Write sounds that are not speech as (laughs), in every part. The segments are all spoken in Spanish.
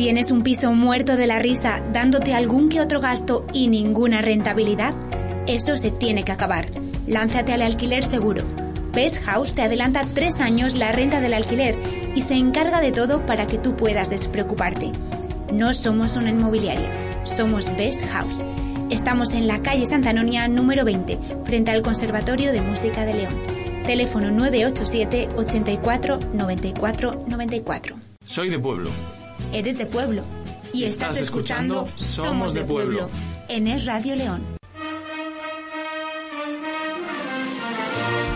¿Tienes un piso muerto de la risa dándote algún que otro gasto y ninguna rentabilidad? Eso se tiene que acabar. Lánzate al alquiler seguro. Best House te adelanta tres años la renta del alquiler y se encarga de todo para que tú puedas despreocuparte. No somos una inmobiliaria, somos Best House. Estamos en la calle Santa Anonia número 20, frente al Conservatorio de Música de León. Teléfono 987 84 94 94. Soy de pueblo. Eres de pueblo. Y estás, escuchando Somos de Pueblo en Es Radio León.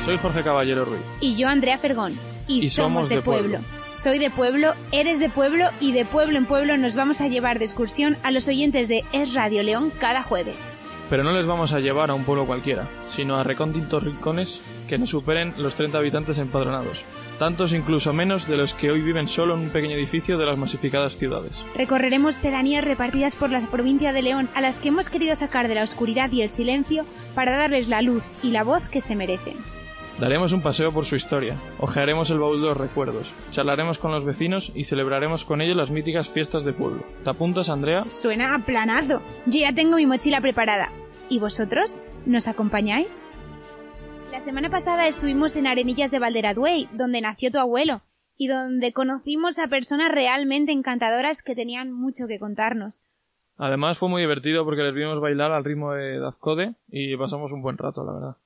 Soy Jorge Caballero Ruiz. Y yo, Andrea Fergón. Y, Y somos de pueblo. Soy de pueblo, eres de pueblo y de pueblo en pueblo nos vamos a llevar de excursión a los oyentes de Es Radio León cada jueves. Pero no les vamos a llevar a un pueblo cualquiera, sino a recónditos rincones que no superen los 30 habitantes empadronados. Tantos incluso menos de los que hoy viven solo en un pequeño edificio de las masificadas ciudades. Recorreremos pedanías repartidas por la provincia de León a las que hemos querido sacar de la oscuridad y el silencio para darles la luz y la voz que se merecen. Daremos un paseo por su historia, ojearemos el baúl de los recuerdos, charlaremos con los vecinos y celebraremos con ellos las míticas fiestas de pueblo. ¿Te apuntas, Andrea? Suena a planazo. Yo ya tengo mi mochila preparada. ¿Y vosotros? ¿Nos acompañáis? La semana pasada estuvimos en Arenillas de Valderaduey, donde nació tu abuelo, y donde conocimos a personas realmente encantadoras que tenían mucho que contarnos. Además fue muy divertido porque les vimos bailar al ritmo de Dazcode y pasamos un buen rato, la verdad.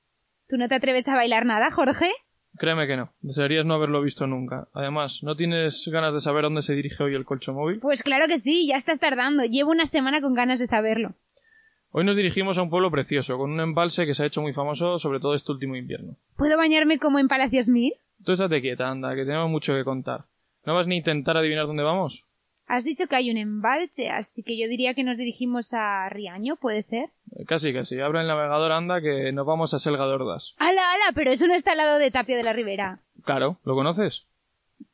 ¿Tú no te atreves a bailar nada, Jorge? Créeme que no, desearías no haberlo visto nunca. Además, ¿no tienes ganas de saber dónde se dirige hoy el colcho móvil? Pues claro que sí, ya estás tardando. Llevo una semana con ganas de saberlo. Hoy nos dirigimos a un pueblo precioso, con un embalse que se ha hecho muy famoso, sobre todo este último invierno. ¿Puedo bañarme como en Palacios Mil? Tú estate quieta, anda, que tenemos mucho que contar. ¿No vas ni a intentar adivinar dónde vamos? Has dicho que hay un embalse, así que yo diría que nos dirigimos a Riaño, ¿puede ser? Eh, Casi, casi. Abre el navegador, anda, que nos vamos a Selga de Ordas. ¡Hala, hala! Pero eso no está al lado de Tapia de la Ribera. Claro, ¿lo conoces?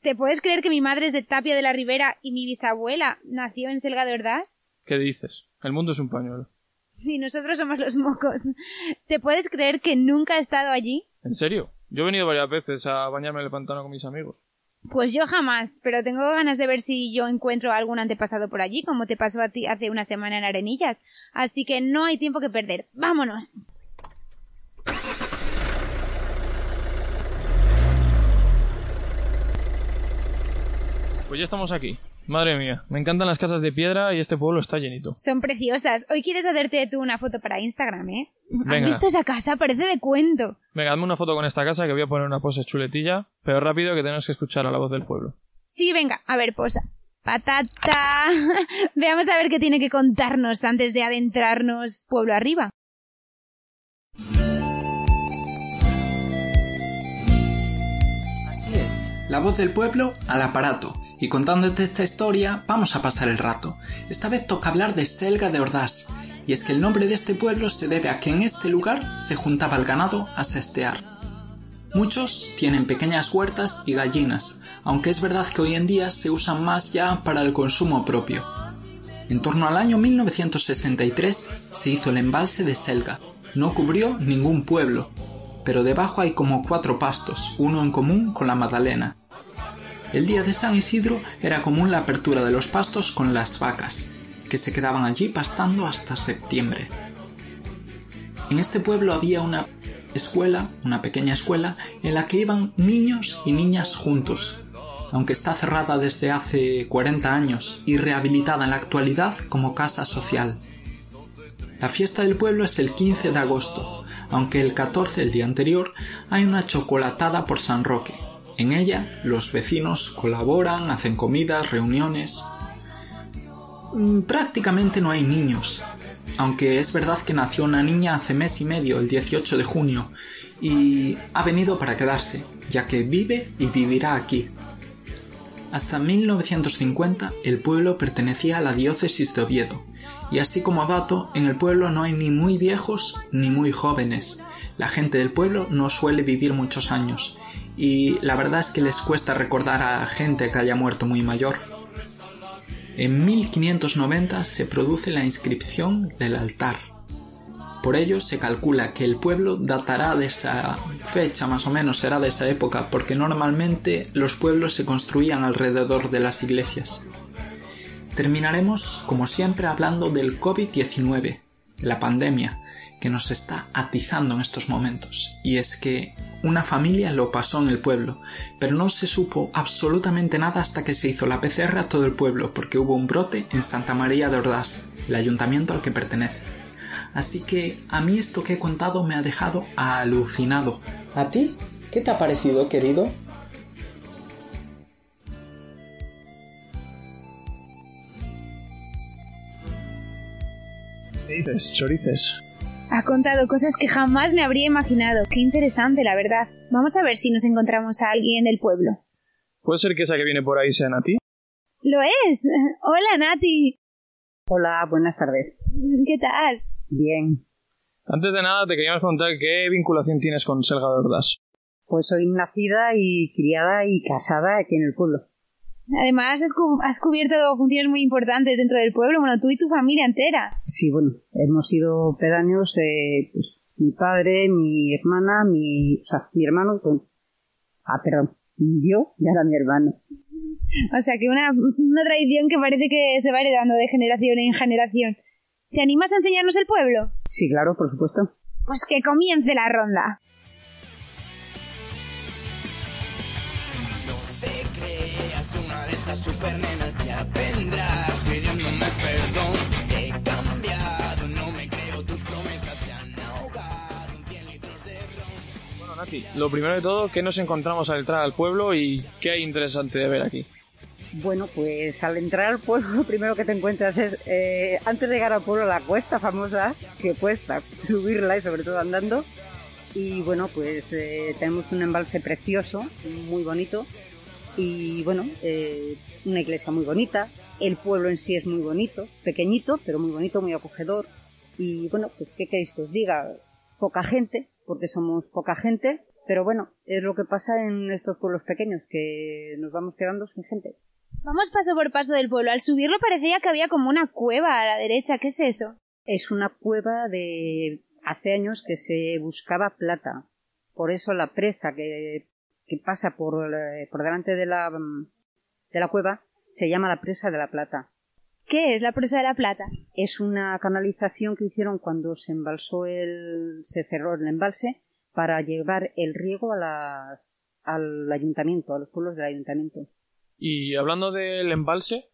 ¿Te puedes creer que mi madre es de Tapia de la Ribera y mi bisabuela nació en Selga de Ordaz? ¿Qué dices? El mundo es un pañuelo. (laughs) Y nosotros somos los mocos. ¿Te puedes creer que nunca he estado allí? ¿En serio? Yo he venido varias veces a bañarme en el pantano con mis amigos. Pues yo jamás, pero tengo ganas de ver si yo encuentro algún antepasado por allí, como te pasó a ti hace una semana en Arenillas. Así que no hay tiempo que perder. ¡Vámonos! Pues ya estamos aquí. Madre mía, me encantan las casas de piedra y este pueblo está llenito. Son preciosas. Hoy quieres hacerte tú una foto para Instagram, ¿eh? ¿Has Venga. visto esa casa? Parece de cuento. Venga, hazme una foto con esta casa que voy a poner una pose chuletilla, pero rápido que tenemos que escuchar a la voz del pueblo. Sí, venga, a ver, posa. Patata. (laughs) Veamos a ver qué tiene que contarnos antes de adentrarnos pueblo arriba. Así es, la voz del pueblo al aparato. Y contándote esta historia, vamos a pasar el rato. Esta vez toca hablar de Selga de Ordaz, y es que el nombre de este pueblo se debe a que en este lugar se juntaba el ganado a sestear. Muchos tienen pequeñas huertas y gallinas, aunque es verdad que hoy en día se usan más ya para el consumo propio. En torno al año 1963 se hizo el embalse de Selga. No cubrió ningún pueblo, pero debajo hay como cuatro pastos, uno en común con la Magdalena. El día de San Isidro era común la apertura de los pastos con las vacas, que se quedaban allí pastando hasta septiembre. En este pueblo había una escuela, una pequeña escuela, en la que iban niños y niñas juntos, aunque está cerrada desde hace 40 años y rehabilitada en la actualidad como casa social. La fiesta del pueblo es el 15 de agosto, aunque el 14, el día anterior, hay una chocolatada por San Roque. En ella los vecinos colaboran, hacen comidas, reuniones. Mm, Prácticamente no hay niños, aunque es verdad que nació una niña hace mes y medio, el 18 de junio, y ha venido para quedarse, ya que vive y vivirá aquí. Hasta 1950 el pueblo pertenecía a la diócesis de Oviedo, y así como dato, en el pueblo no hay ni muy viejos ni muy jóvenes. La gente del pueblo no suele vivir muchos años, y la verdad es que les cuesta recordar a gente que haya muerto muy mayor. En 1590 se produce la inscripción del altar. Por ello se calcula que el pueblo datará de esa fecha, más o menos será de esa época, porque normalmente los pueblos se construían alrededor de las iglesias. Terminaremos, como siempre, hablando del COVID-19, la pandemia, que nos está atizando en estos momentos. Y es que una familia lo pasó en el pueblo, pero no se supo absolutamente nada hasta que se hizo la PCR a todo el pueblo, porque hubo un brote en Santa María de Ordaz, el ayuntamiento al que pertenece. Así que a mí esto que he contado me ha dejado alucinado. ¿A ti? ¿Qué te ha parecido, querido? ¿Qué dices, chorices? Ha contado cosas que jamás me habría imaginado. Qué interesante, la verdad. Vamos a ver si nos encontramos a alguien del pueblo. ¿Puede ser que esa que viene por ahí sea Nati? Lo es. (laughs) Hola, Nati. Hola, buenas tardes. ¿Qué tal? Bien. Antes de nada, te queríamos preguntar qué vinculación tienes con Selga de Ordaz. Pues soy nacida y criada y casada aquí en el pueblo. Además, has, cu- has cubierto funciones muy importantes dentro del pueblo. Bueno, tú y tu familia entera. Sí, bueno, hemos sido pedáneos, eh, pues, mi padre, mi hermana, mi, o sea, mi hermano, con, ah, perdón, yo y ahora mi hermano. O sea, que una, una tradición que parece que se va heredando de generación en generación. ¿Te animas a enseñarnos el pueblo? Sí, claro, por supuesto. Pues que comience la ronda. Ya vendrás pidiéndome perdón. He cambiado, no me creo, tus promesas se han ahogado en 100 litros de ron. Bueno, Nati, lo primero de todo, ¿qué nos encontramos al entrar al pueblo y qué hay interesante de ver aquí? Bueno, pues al entrar al pueblo (laughs) lo primero que te encuentras es, eh, antes de llegar al pueblo, la cuesta famosa, que cuesta subirla y sobre todo andando. Y bueno, pues eh, tenemos un embalse precioso, muy bonito. Y bueno, eh, una iglesia muy bonita. El pueblo en sí es muy bonito, pequeñito, pero muy bonito, muy acogedor. Y bueno, pues qué queréis que os diga, poca gente, porque somos poca gente. Pero bueno, es lo que pasa en estos pueblos pequeños, que nos vamos quedando sin gente. Vamos paso por paso del pueblo. Al subirlo parecía que había como una cueva a la derecha. ¿Qué es eso? Es una cueva de hace años que se buscaba plata. Por eso la presa que, que pasa por, eh, por delante de la, mm, de la cueva se llama la presa de la plata. ¿Qué es la presa de la plata? Es una canalización que hicieron cuando se embalsó el, se cerró el embalse para llevar el riego a las, al ayuntamiento, a los pueblos del ayuntamiento. Y hablando del embalse,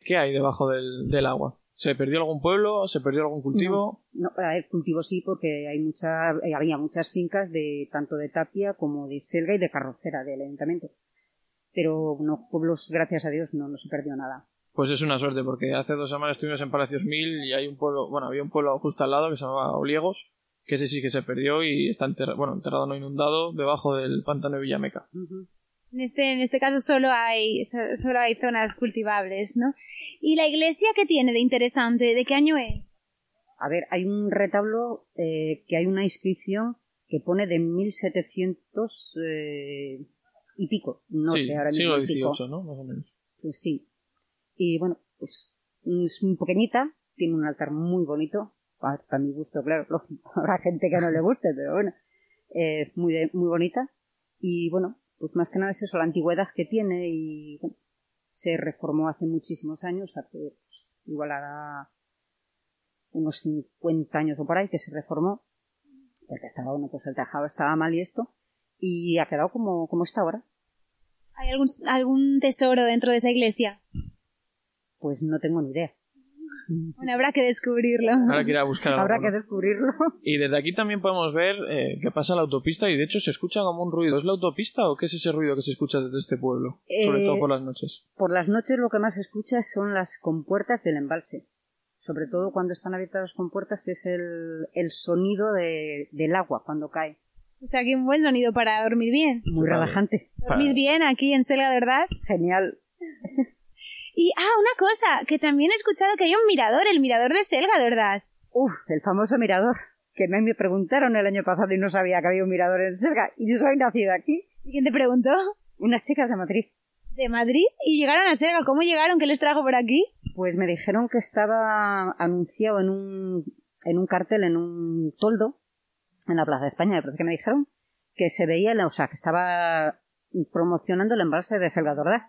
¿qué hay debajo del, del agua? ¿Se perdió algún pueblo? ¿Se perdió algún cultivo? No, a ver, cultivo sí, porque hay mucha, eh, había muchas fincas de tanto de tapia como de selga y de carrocera del ayuntamiento. Pero no, pueblos, gracias a Dios, no, no se perdió nada. Pues es una suerte, porque hace dos semanas estuvimos en Palacios Mil y hay un pueblo, bueno, había un pueblo justo al lado que se llamaba Oliegos, que ese sí que se perdió y está enterrado, bueno, enterrado no inundado, debajo del pantano de Villameca. En este, en este caso solo hay, so- solo hay zonas cultivables, ¿no? ¿Y la iglesia qué tiene de interesante? ¿De qué año es? A ver, hay un retablo eh, que hay una inscripción que pone de 1700 eh, y pico. No sí, sé, ahora mismo siglo el pico. XVIII, ¿no? Más o menos. Pues sí. Y bueno, pues es muy pequeñita, tiene un altar muy bonito, para, para mi gusto, claro, lógico, (laughs) habrá gente que no le guste, pero bueno, es muy, de- muy bonita. Y bueno, pues más que nada es eso, la antigüedad que tiene y bueno, se reformó hace muchísimos años, hace pues, igual hará unos 50 años o por ahí que se reformó, porque estaba, bueno, pues el tejado estaba mal y esto, y ha quedado como, como está ahora. ¿Hay algún, algún tesoro dentro de esa iglesia? Pues no tengo ni idea. Bueno, habrá que descubrirlo. Habrá que ir a buscar Habrá que descubrirlo. Y desde aquí también podemos ver eh, que pasa la autopista y de hecho se escucha como un ruido. ¿Es la autopista o qué es ese ruido que se escucha desde este pueblo? Sobre Eh, todo por las noches. Por las noches lo que más se escucha son las compuertas del embalse. Sobre todo cuando están abiertas las compuertas es el, el sonido de- del agua cuando cae. O sea, que un buen sonido para dormir bien. Muy Vale. relajante. ¿Dormís bien aquí en Selga, de verdad? Genial. Y, ah, una cosa, que también he escuchado que hay un mirador, el mirador de Selga, verdad. Uf, el famoso mirador. Que me, me preguntaron el año pasado y no sabía que había un mirador en Selga. Y yo soy nacida aquí. ¿Y quién te preguntó? Unas chicas de Madrid. ¿De Madrid? ¿Y llegaron a Selga? ¿Cómo llegaron? ¿Qué les trajo por aquí? Pues me dijeron que estaba anunciado en un, en un cartel, en un toldo, en la Plaza de España, me parece que me dijeron, que se veía, la- o sea, que estaba promocionando el embalse de Selga de Ordaz.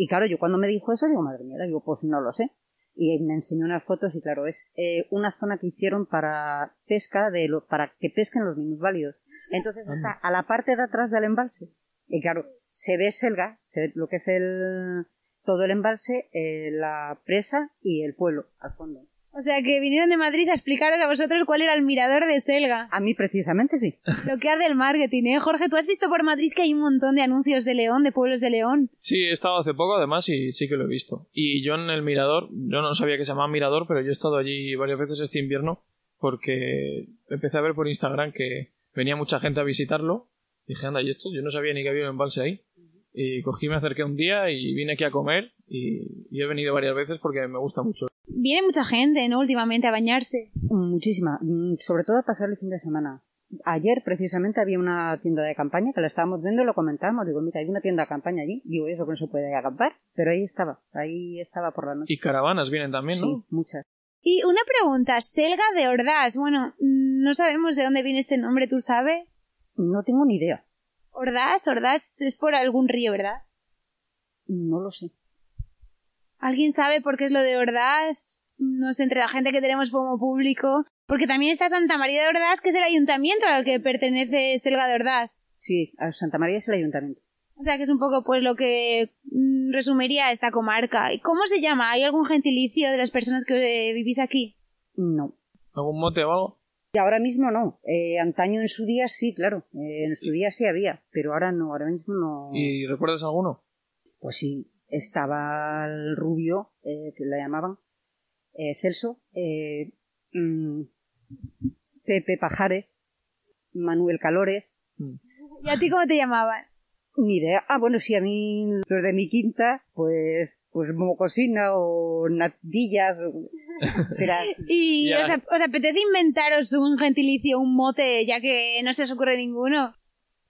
Y claro, yo cuando me dijo eso, digo, madre mía, digo, pues no lo sé. Y me enseñó unas fotos y claro, es eh, una zona que hicieron para pesca, de lo, para que pesquen los minusválidos. Entonces está a la parte de atrás del embalse. Y claro, se ve Selga, se ve lo que es el, todo el embalse, eh, la presa y el pueblo al fondo. O sea, que vinieron de Madrid a explicaros a vosotros cuál era el mirador de Selga. A mí precisamente sí. (laughs) Lo que hace el marketing, ¿eh? Jorge, ¿tú has visto por Madrid que hay un montón de anuncios de León, de pueblos de León? Sí, he estado hace poco además y sí que lo he visto. Y yo en el mirador, yo no sabía que se llamaba mirador, pero yo he estado allí varias veces este invierno porque empecé a ver por Instagram que venía mucha gente a visitarlo. Dije, anda, ¿y esto? Yo no sabía ni que había un embalse ahí. Y cogí, me acerqué un día y vine aquí a comer y, y he venido varias veces porque me gusta mucho. Viene mucha gente, ¿no? Últimamente a bañarse. Muchísima, mm, sobre todo a pasar el fin de semana. Ayer precisamente había una tienda de campaña que la estábamos viendo y lo comentábamos. Digo, mira, hay una tienda de campaña allí. Digo, eso que no se puede acampar. Pero ahí estaba, ahí estaba por la noche. Y caravanas vienen también, ¿no? Sí, muchas. Y una pregunta, Selga de Ordaz. Bueno, no sabemos de dónde viene este nombre, ¿tú sabes? No tengo ni idea. Ordaz, Ordaz es por algún río, ¿verdad? No lo sé. ¿Alguien sabe por qué es lo de Ordaz? No sé, entre la gente que tenemos como público. Porque también está Santa María de Ordaz, que es el ayuntamiento al que pertenece Selga de Ordaz. Sí, a Santa María es el ayuntamiento. O sea que es un poco pues lo que mm, resumiría esta comarca. ¿Y cómo se llama? ¿Hay algún gentilicio de las personas que eh, vivís aquí? No. ¿Algún mote o algo? Y ahora mismo no. Eh, antaño en su día sí, claro. Eh, en su día sí había, pero ahora no, ahora mismo no. ¿Y recuerdas alguno? Pues sí, estaba el rubio, eh, que le llamaban, eh, Celso, eh, mm, Pepe Pajares, Manuel Calores, ¿Y a ti cómo te llamaban? ni idea. Ah, bueno, sí, a mí los de mi quinta, pues, pues mocosina o natillas. O... (laughs) ¿Y os, ap- os apetece inventaros un gentilicio, un mote, ya que no se os ocurre ninguno?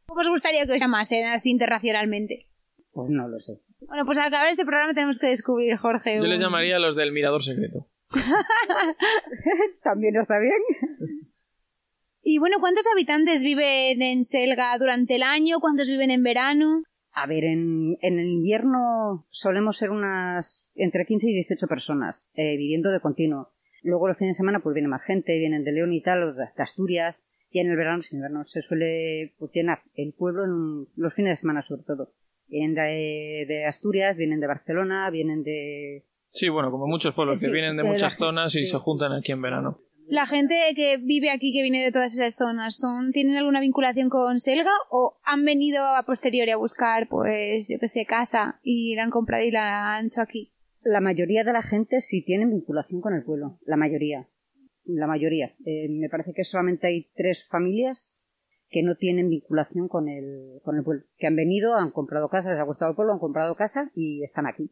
¿Cómo os gustaría que os llamasen así internacionalmente? pues no lo sé. Bueno, pues al acabar este programa tenemos que descubrir, Jorge. Yo les llamaría a los del mirador secreto. (laughs) También está bien. Y bueno, ¿cuántos habitantes viven en Selga durante el año? ¿Cuántos viven en verano? A ver, en, en el invierno solemos ser unas entre 15 y 18 personas eh, viviendo de continuo. Luego los fines de semana pues viene más gente, vienen de León y tal, los de Asturias. Y en el verano, el verano se suele pues, llenar el pueblo en los fines de semana sobre todo. Vienen de, de Asturias, vienen de Barcelona, vienen de... Sí, bueno, como muchos pueblos que vienen de muchas gente, zonas y sí. se juntan aquí en verano. La gente que vive aquí, que viene de todas esas zonas, son ¿tienen alguna vinculación con Selga o han venido a posteriori a buscar, pues, yo que sé, casa y la han comprado y la han hecho aquí? La mayoría de la gente sí tienen vinculación con el pueblo, la mayoría. La mayoría. Eh, me parece que solamente hay tres familias que no tienen vinculación con el, con el pueblo. Que han venido, han comprado casa, les ha gustado el pueblo, han comprado casa y están aquí.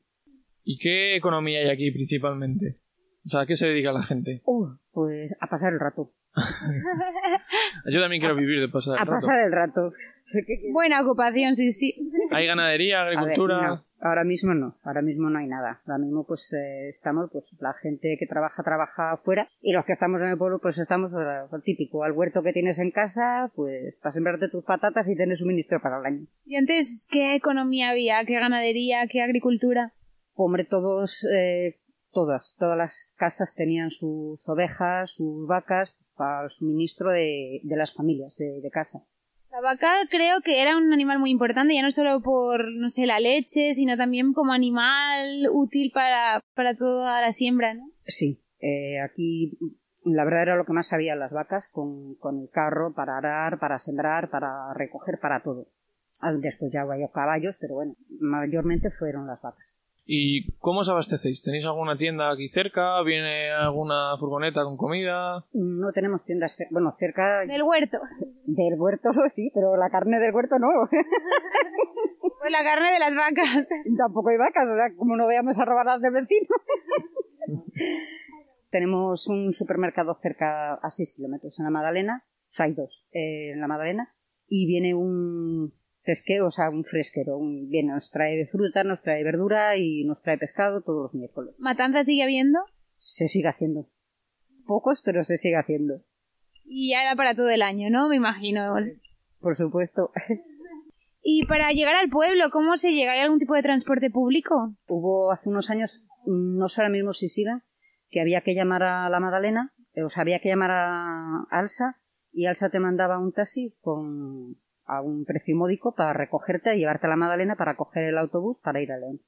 ¿Y qué economía hay aquí principalmente? O sea, ¿a qué se dedica la gente? (laughs) Uh, pues a pasar el rato. (laughs) Yo también quiero vivir de pasar A el rato. pasar el rato. (laughs) Buena ocupación, sí, sí. ¿Hay ganadería, A ver, agricultura? no, ahora mismo no, ahora mismo no hay nada. Ahora mismo pues eh, estamos, pues la gente que trabaja, trabaja afuera y los que estamos en el pueblo pues estamos lo típico, al huerto que tienes en casa, pues para sembrarte tus patatas y tener suministro para el año. ¿Y antes qué economía había? ¿Qué ganadería? ¿Qué agricultura? Hombre, todos, eh, todas, todas las casas tenían sus ovejas, sus vacas para el suministro de, de las familias de, de casa. La vaca creo que era un animal muy importante, ya no solo por, no sé, la leche, sino también como animal útil para, para toda la siembra, ¿no? Sí, eh, aquí la verdad era lo que más sabían las vacas con, con el carro para arar, para sembrar, para recoger, para todo. Ah, Después ya había caballos, pero bueno, mayormente fueron las vacas. ¿Y cómo os abastecéis? ¿Tenéis alguna tienda aquí cerca? ¿Viene alguna furgoneta con comida? No tenemos tiendas, cer- bueno, cerca Del huerto. del huerto (laughs) sí, pero la carne del huerto no. (laughs) Pues la carne de las vacas. (laughs) Tampoco hay vacas, o sea, como no veamos a robar las del vecino. Tenemos un supermercado cerca a 6 kilómetros en la Madalena, o sea, hay dos eh, en la Madalena, y viene un fresquero, o sea, un fresquero, un, viene, nos trae fruta, nos trae verdura y nos trae pescado todos los miércoles. ¿Matanza sigue habiendo? Se sigue haciendo. Pocos, pero se sigue haciendo. Y ya era para todo el año, ¿no? Me imagino. Por supuesto. (laughs) Y para llegar al pueblo, ¿cómo se llega? ¿Hay algún tipo de transporte público? Hubo hace unos años, no sé ahora mismo si siga, que había que llamar a la Magdalena, eh, o sea, había que llamar a Alsa y Alsa te mandaba un taxi con a un precio módico para recogerte y llevarte a la Magdalena para coger el autobús para ir a León.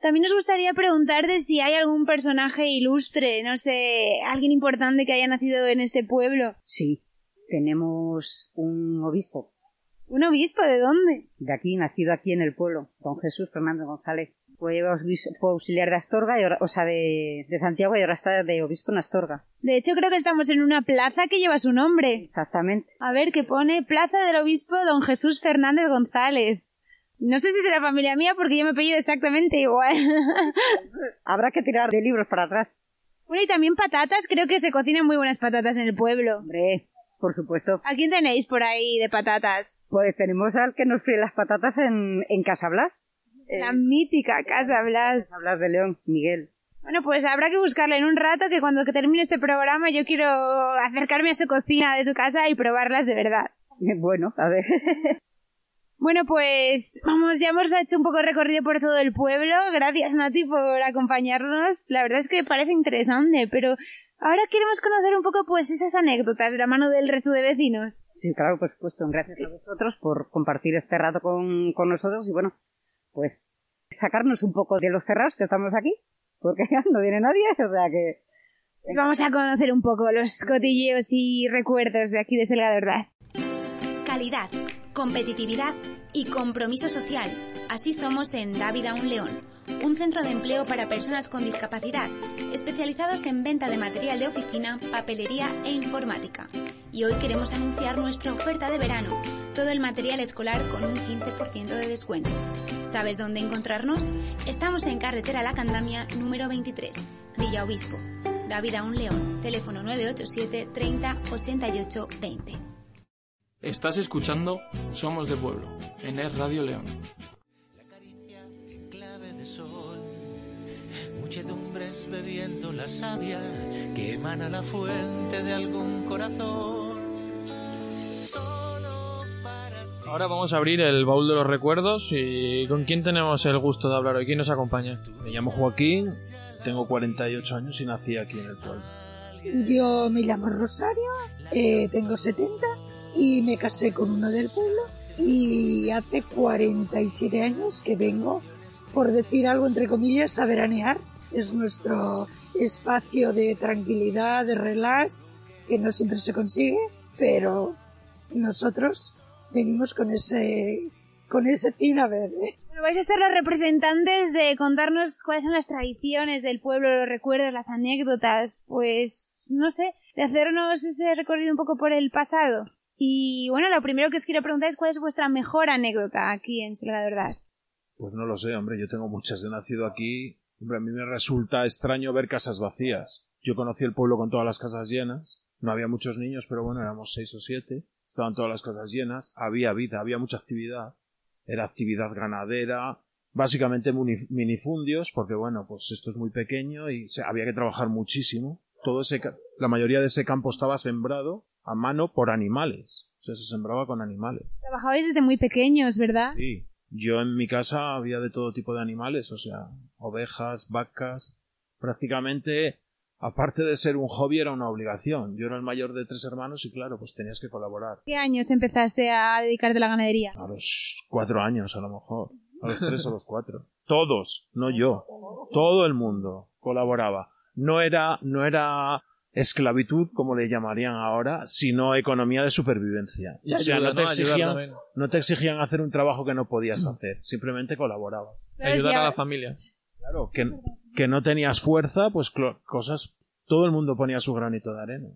También nos gustaría preguntarte si hay algún personaje ilustre, no sé, alguien importante que haya nacido en este pueblo. Sí, tenemos un obispo. ¿Un obispo de dónde? De aquí, nacido aquí en el pueblo, don Jesús Fernando González. Fue obispo auxiliar de Astorga, y ahora- o sea, de, de Santiago y ahora está de obispo en Astorga. De hecho, creo que estamos en una plaza que lleva su nombre. Exactamente. A ver, que pone Plaza del Obispo Don Jesús Fernández González. No sé si será familia mía porque yo me apellido exactamente igual. (laughs) Habrá que tirar de libros para atrás. bueno, y también patatas. Creo que se cocinan muy buenas patatas en el pueblo. Hombre, por supuesto. ¿A quién tenéis por ahí de patatas? Pues tenemos al que nos fríe las patatas en, en Casa Blas. La mítica Casa Blas. Casa Blas de León, Miguel. Bueno, pues habrá que buscarla en un rato que cuando termine este programa yo quiero acercarme a su cocina de su casa y probarlas de verdad. Bueno, a ver. (laughs) Bueno, pues vamos, ya hemos hecho un poco de recorrido por todo el pueblo. Gracias, Nati, por acompañarnos. La verdad es que parece interesante, pero ahora queremos conocer un poco pues esas anécdotas de la mano del resto de vecinos. Sí, claro, por supuesto. Gracias a vosotros por compartir este rato con, con nosotros y bueno, pues sacarnos un poco de los cerrados que estamos aquí, porque ya no viene nadie, o sea que... Vamos a conocer un poco los cotilleos y recuerdos de aquí de Selga de. Calidad, competitividad y compromiso social. Así somos en Dávida Un León, un centro de empleo para personas con discapacidad, especializados en venta de material de oficina, papelería e informática. Y hoy queremos anunciar nuestra oferta de verano, todo el material escolar con un 15% de descuento. ¿Sabes dónde encontrarnos? Estamos en carretera La Candamia número 23, Villa Obispo. Dávida Un León, teléfono 987 30 88 20. Estás escuchando Somos de Pueblo, en Es Radio León. en clave de sol. Muchedumbres bebiendo la savia que emana la fuente de algún corazón. Solo para ti. Ahora vamos a abrir el baúl de los recuerdos y ¿con quién tenemos el gusto de hablar hoy? ¿Quién nos acompaña? Me llamo Joaquín, tengo 48 años y nací aquí en el pueblo. Yo me llamo Rosario, eh, tengo 70 y me casé con uno del pueblo y hace 47 años que vengo, por decir algo entre comillas, a veranear. Es nuestro espacio de tranquilidad, de relax, que no siempre se consigue, pero nosotros venimos con ese, con ese fin a ver. ¿eh? Bueno, vais a ser los representantes de contarnos cuáles son las tradiciones del pueblo, los recuerdos, las anécdotas, pues no sé, de hacernos ese recorrido un poco por el pasado. Y bueno, lo primero que os quiero preguntar es cuál es vuestra mejor anécdota aquí en Selga de Ordaz. Pues no lo sé, hombre, yo tengo muchas. He nacido aquí. Hombre, a mí me resulta extraño ver casas vacías. Yo conocí el pueblo con todas las casas llenas. No había muchos niños, pero bueno, éramos seis o siete. Estaban todas las casas llenas. Había vida, había mucha actividad. Era actividad ganadera. Básicamente minifundios, porque bueno, pues esto es muy pequeño y había que trabajar muchísimo. Todo ese, la mayoría de ese campo estaba sembrado a mano por animales. O sea, se sembraba con animales. Trabajabais desde muy pequeños, ¿verdad? Sí, yo en mi casa había de todo tipo de animales, o sea, ovejas, vacas. Prácticamente, aparte de ser un hobby, era una obligación. Yo era el mayor de tres hermanos y claro, pues tenías que colaborar. ¿Qué años empezaste a dedicarte a la ganadería? A los cuatro años, a lo mejor. A los tres o los cuatro. Todos, no yo. Todo el mundo colaboraba. No era, no era esclavitud, como le llamarían ahora, sino economía de supervivencia. Y o sea, ayuda, no te, exigían, no te exigían hacer un trabajo que no podías hacer, simplemente colaborabas. Ayudar si a la familia. Claro, que, que no tenías fuerza, pues cosas, todo el mundo ponía su granito de arena.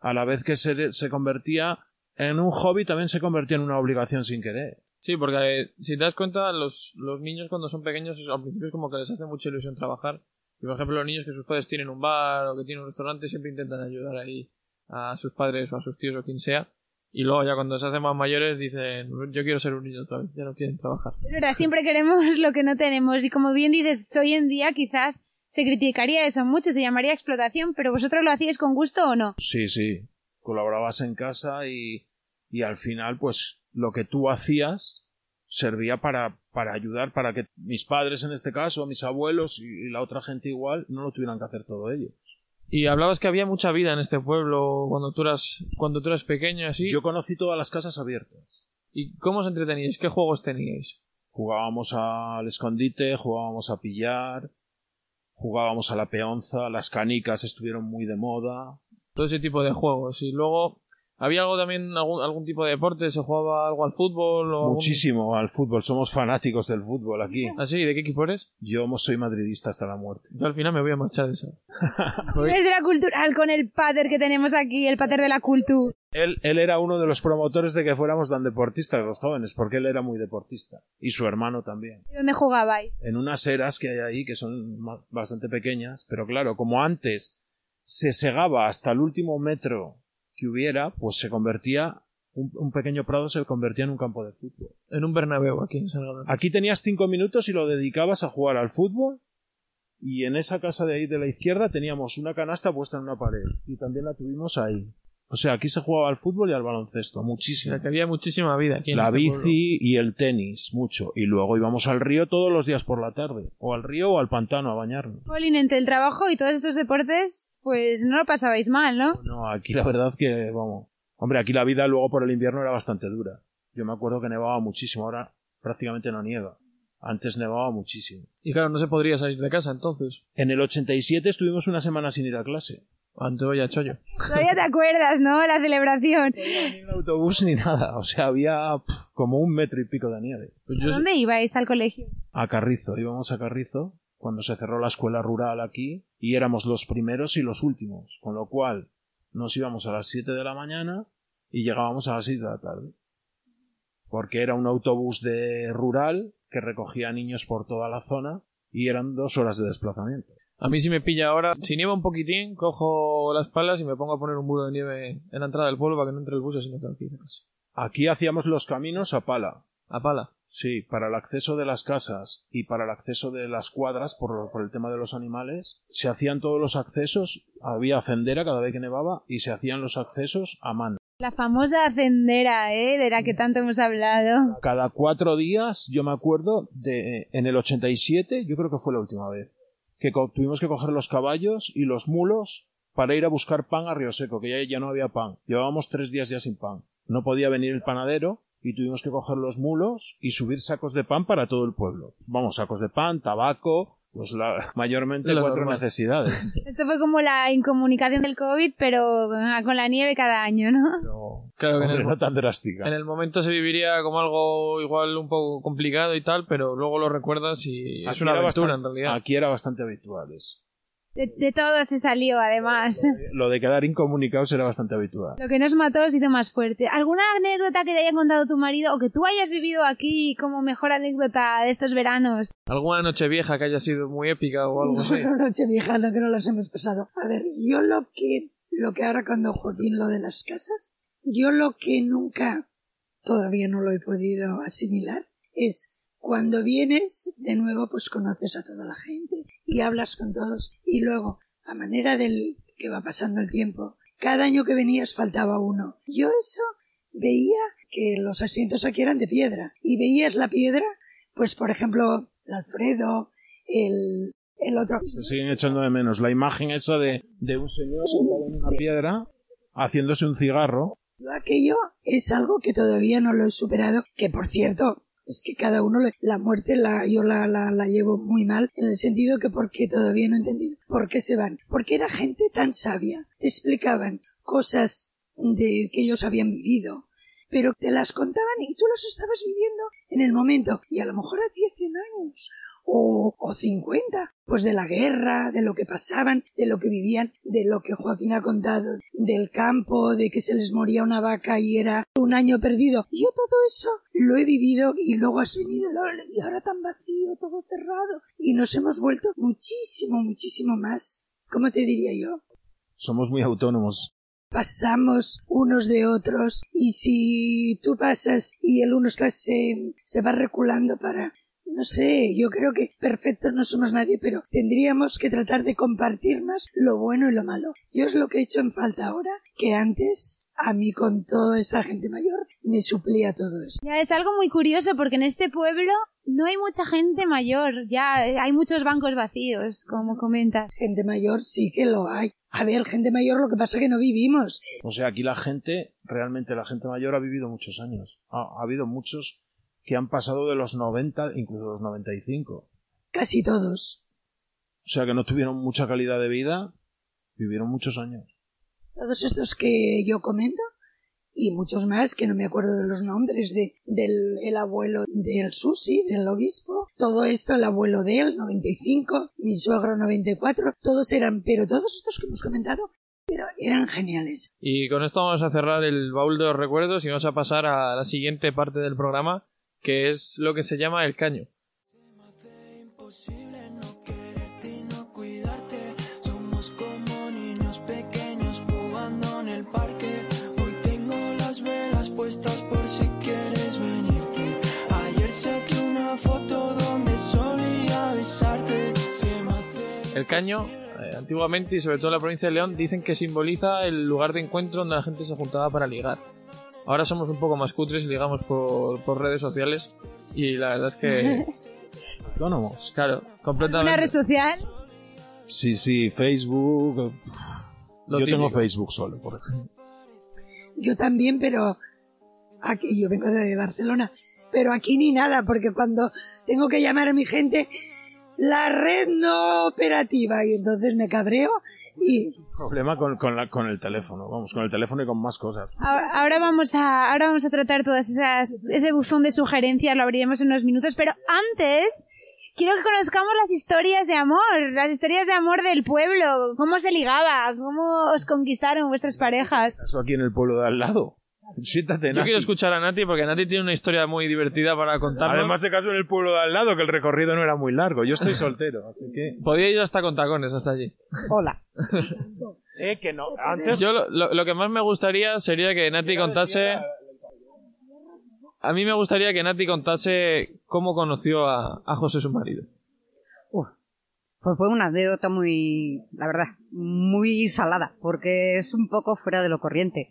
A la vez que se, se convertía en un hobby, también se convertía en una obligación sin querer. Sí, porque eh, si te das cuenta, los, los niños cuando son pequeños, al principio es como que les hace mucha ilusión trabajar. Y por ejemplo, los niños que sus padres tienen un bar o que tienen un restaurante siempre intentan ayudar ahí a sus padres o a sus tíos o quien sea. Y luego ya cuando se hacen más mayores dicen, yo quiero ser un niño otra vez, ya no quieren trabajar. Es verdad, siempre queremos lo que no tenemos y como bien dices, hoy en día quizás se criticaría eso mucho, se llamaría explotación, pero vosotros lo hacíais con gusto o no. Sí, sí. Colaborabas en casa y, y al final, pues, lo que tú hacías, servía para, para ayudar, para que mis padres en este caso, mis abuelos y, y la otra gente igual no lo tuvieran que hacer todo ellos. Y hablabas que había mucha vida en este pueblo cuando tú eras, cuando tú eras pequeño, así. Yo conocí todas las casas abiertas. ¿Y cómo os entreteníais? ¿Qué juegos teníais? Jugábamos al escondite, jugábamos a pillar, jugábamos a la peonza, las canicas estuvieron muy de moda. Todo ese tipo de juegos. Y luego, ¿había algo también, algún, algún tipo de deporte? ¿Se jugaba algo al fútbol? O algún- Muchísimo al fútbol, somos fanáticos del fútbol aquí. ¿Ah, sí? ¿De qué equipo eres? Yo soy madridista hasta la muerte. Yo al final me voy a marchar de eso. (laughs) Voy- Es de la cultural con el pater que tenemos aquí, el pater de la cultura. Él, él era uno de los promotores de que fuéramos tan deportistas los jóvenes, porque él era muy deportista. Y su hermano también. ¿Y ¿Dónde jugabais? En unas eras que hay ahí, que son bastante pequeñas, pero claro, como antes se segaba hasta el último metro que hubiera, pues se convertía, un, un pequeño prado se convertía en un campo de fútbol. En un Bernabéu aquí en Salvador. Aquí tenías cinco minutos y lo dedicabas a jugar al fútbol. Y en esa casa de ahí de la izquierda teníamos una canasta puesta en una pared. Y también la tuvimos ahí. O sea, aquí se jugaba al fútbol y al baloncesto, O muchísimo. sea, que había muchísima vida aquí en La este bici y el tenis, mucho. Y luego íbamos al río todos los días por la tarde. O al río o al pantano a bañarnos. Pauline, entre el trabajo y todos estos deportes, pues no lo pasabais mal, ¿no? No, aquí la verdad que, vamos. Hombre, aquí la vida luego por el invierno era bastante dura. Yo me acuerdo que nevaba muchísimo, ahora prácticamente no nieva. Antes nevaba muchísimo. Y claro, no se podría salir de casa entonces. En el 87 estuvimos una semana sin ir a clase. Ante vaya chollo. Todavía te acuerdas, ¿no? La celebración. Ni un autobús ni nada. O sea, había como un metro y pico de nieve. Pues ¿A yo, dónde ibais al colegio? A Carrizo, íbamos a Carrizo cuando se cerró la escuela rural aquí y éramos los primeros y los últimos. Con lo cual nos íbamos a las 7 de la mañana y llegábamos a las 6 de la tarde. Porque era un autobús de rural que recogía niños por toda la zona y eran dos horas de desplazamiento. A mí si me pilla ahora, si nieva un poquitín, cojo las palas y me pongo a poner un muro de nieve en la entrada del pueblo para que no entre el bus y no tranquilas. Aquí hacíamos los caminos a pala. A pala. Sí, para el acceso de las casas y para el acceso de las cuadras por, por el tema de los animales, se hacían todos los accesos, había fendera cada vez que nevaba y se hacían los accesos a mano. La famosa hacendera, ¿eh? De la que tanto hemos hablado. Cada cuatro días, yo me acuerdo, de, en el 87, yo creo que fue la última vez, que tuvimos que coger los caballos y los mulos para ir a buscar pan a Río Seco, que ya, ya no había pan. Llevábamos tres días ya sin pan. No podía venir el panadero y tuvimos que coger los mulos y subir sacos de pan para todo el pueblo. Vamos, sacos de pan, tabaco, pues la, (laughs) mayormente Lo cuatro normal. necesidades. (laughs) Esto fue como la incomunicación del COVID, pero ah, con la nieve cada año, ¿no? Pero, Claro que en hombre, el, no tan drástica. en el momento se viviría como algo igual un poco complicado y tal, pero luego lo recuerdas y es Aquí una era aventura bastante- en realidad. Aquí era bastante habitual eso. De, de todo se salió, además. Lo de quedar incomunicados era bastante habitual. Lo que nos mató os hizo más fuerte. ¿Alguna anécdota que te haya contado tu marido o que tú hayas vivido aquí como mejor anécdota de estos veranos? ¿Alguna noche vieja que haya sido muy épica o algo así? (laughs) No, noche vieja, no que no las hemos pasado. A ver, yo lo que, lo que ahora cuando Joaquín lo de las casas, yo lo que nunca, todavía no lo he podido asimilar, es cuando vienes, de nuevo, pues conoces a toda la gente y hablas con todos y luego, a manera del que va pasando el tiempo, cada año que venías faltaba uno. Yo eso veía que los asientos aquí eran de piedra y veías la piedra, pues por ejemplo, el Alfredo, el, el otro. Se siguen echando de menos la imagen esa de, de un señor sentado en una piedra haciéndose un cigarro. Aquello es algo que todavía no lo he superado, que por cierto, es que cada uno, le- la muerte la, yo la, la, la llevo muy mal, en el sentido que porque todavía no he entendido por qué se van. Porque era gente tan sabia, te explicaban cosas de que ellos habían vivido, pero te las contaban y tú las estabas viviendo en el momento, y a lo mejor hacía 100 años, o, o 50, pues de la guerra, de lo que pasaban, de lo que vivían, de lo que Joaquín ha contado, del campo, de que se les moría una vaca y era un año perdido. Y yo todo eso lo he vivido y luego has venido y ahora tan vacío, todo cerrado. Y nos hemos vuelto muchísimo, muchísimo más. ¿Cómo te diría yo? Somos muy autónomos. pasamos unos de otros y si tú pasas y el uno está, se, se va reculando para no sé, yo creo que perfectos no somos nadie, pero tendríamos que tratar de compartir más lo bueno y lo malo. Yo es lo que he hecho en falta ahora, que antes a mí con toda esa gente mayor me suplía todo eso. Ya es algo muy curioso porque en este pueblo no hay mucha gente mayor, ya eh, hay muchos bancos vacíos, como comentas. Gente mayor sí que lo hay. A ver, gente mayor lo que pasa es que no vivimos. O sea, aquí la gente, realmente la gente mayor ha vivido muchos años. Ha, ha habido muchos que han pasado de los 90, incluso los 95. Casi todos. O sea, que no tuvieron mucha calidad de vida, vivieron muchos años. Todos estos que yo comento y muchos más que no me acuerdo de los nombres de, del el abuelo del Susi, del obispo, todo esto, el abuelo de él, 95, mi suegro 94, todos eran, pero todos estos que hemos comentado, pero eran geniales. Y con esto vamos a cerrar el baúl de los recuerdos y vamos a pasar a la siguiente parte del programa, que es lo que se llama el caño. El caño, eh, antiguamente y sobre todo en la provincia de León, dicen que simboliza el lugar de encuentro donde la gente se juntaba para ligar. Ahora somos un poco más cutres y ligamos por, por redes sociales y la verdad es que, (laughs) Autónomos. claro, ¿Una completamente... red social? Sí, sí, Facebook. Lo Yo tengo típico. Facebook solo, por ejemplo. Yo también, pero aquí yo vengo de Barcelona, pero aquí ni nada, porque cuando tengo que llamar a mi gente, la red no operativa, y entonces me cabreo y Problema con, con, la- con el teléfono, vamos, con el teléfono y con más cosas. Ahora ahora vamos a, ahora vamos a tratar todas esas, ese buzón de sugerencias, lo abriremos en unos minutos, pero antes quiero que conozcamos las historias de amor, las historias de amor del pueblo, cómo se ligaba, cómo os conquistaron vuestras parejas. Eso aquí en el pueblo de al lado. Siéntate, Yo Nati. quiero escuchar a Nati porque Nati tiene una historia muy divertida para contarnos. Además se casó en el pueblo de al lado, que el recorrido no era muy largo. Yo estoy (laughs) soltero, así que... Podía ir hasta con tacones hasta allí. Hola. (laughs) Eh, que no. Antes... Yo lo, lo- lo que más me gustaría sería que Nati contase... A mí me gustaría que Nati contase cómo conoció a, a José su marido. Uf, pues fue una anécdota muy, la verdad, muy salada, porque es un poco fuera de lo corriente.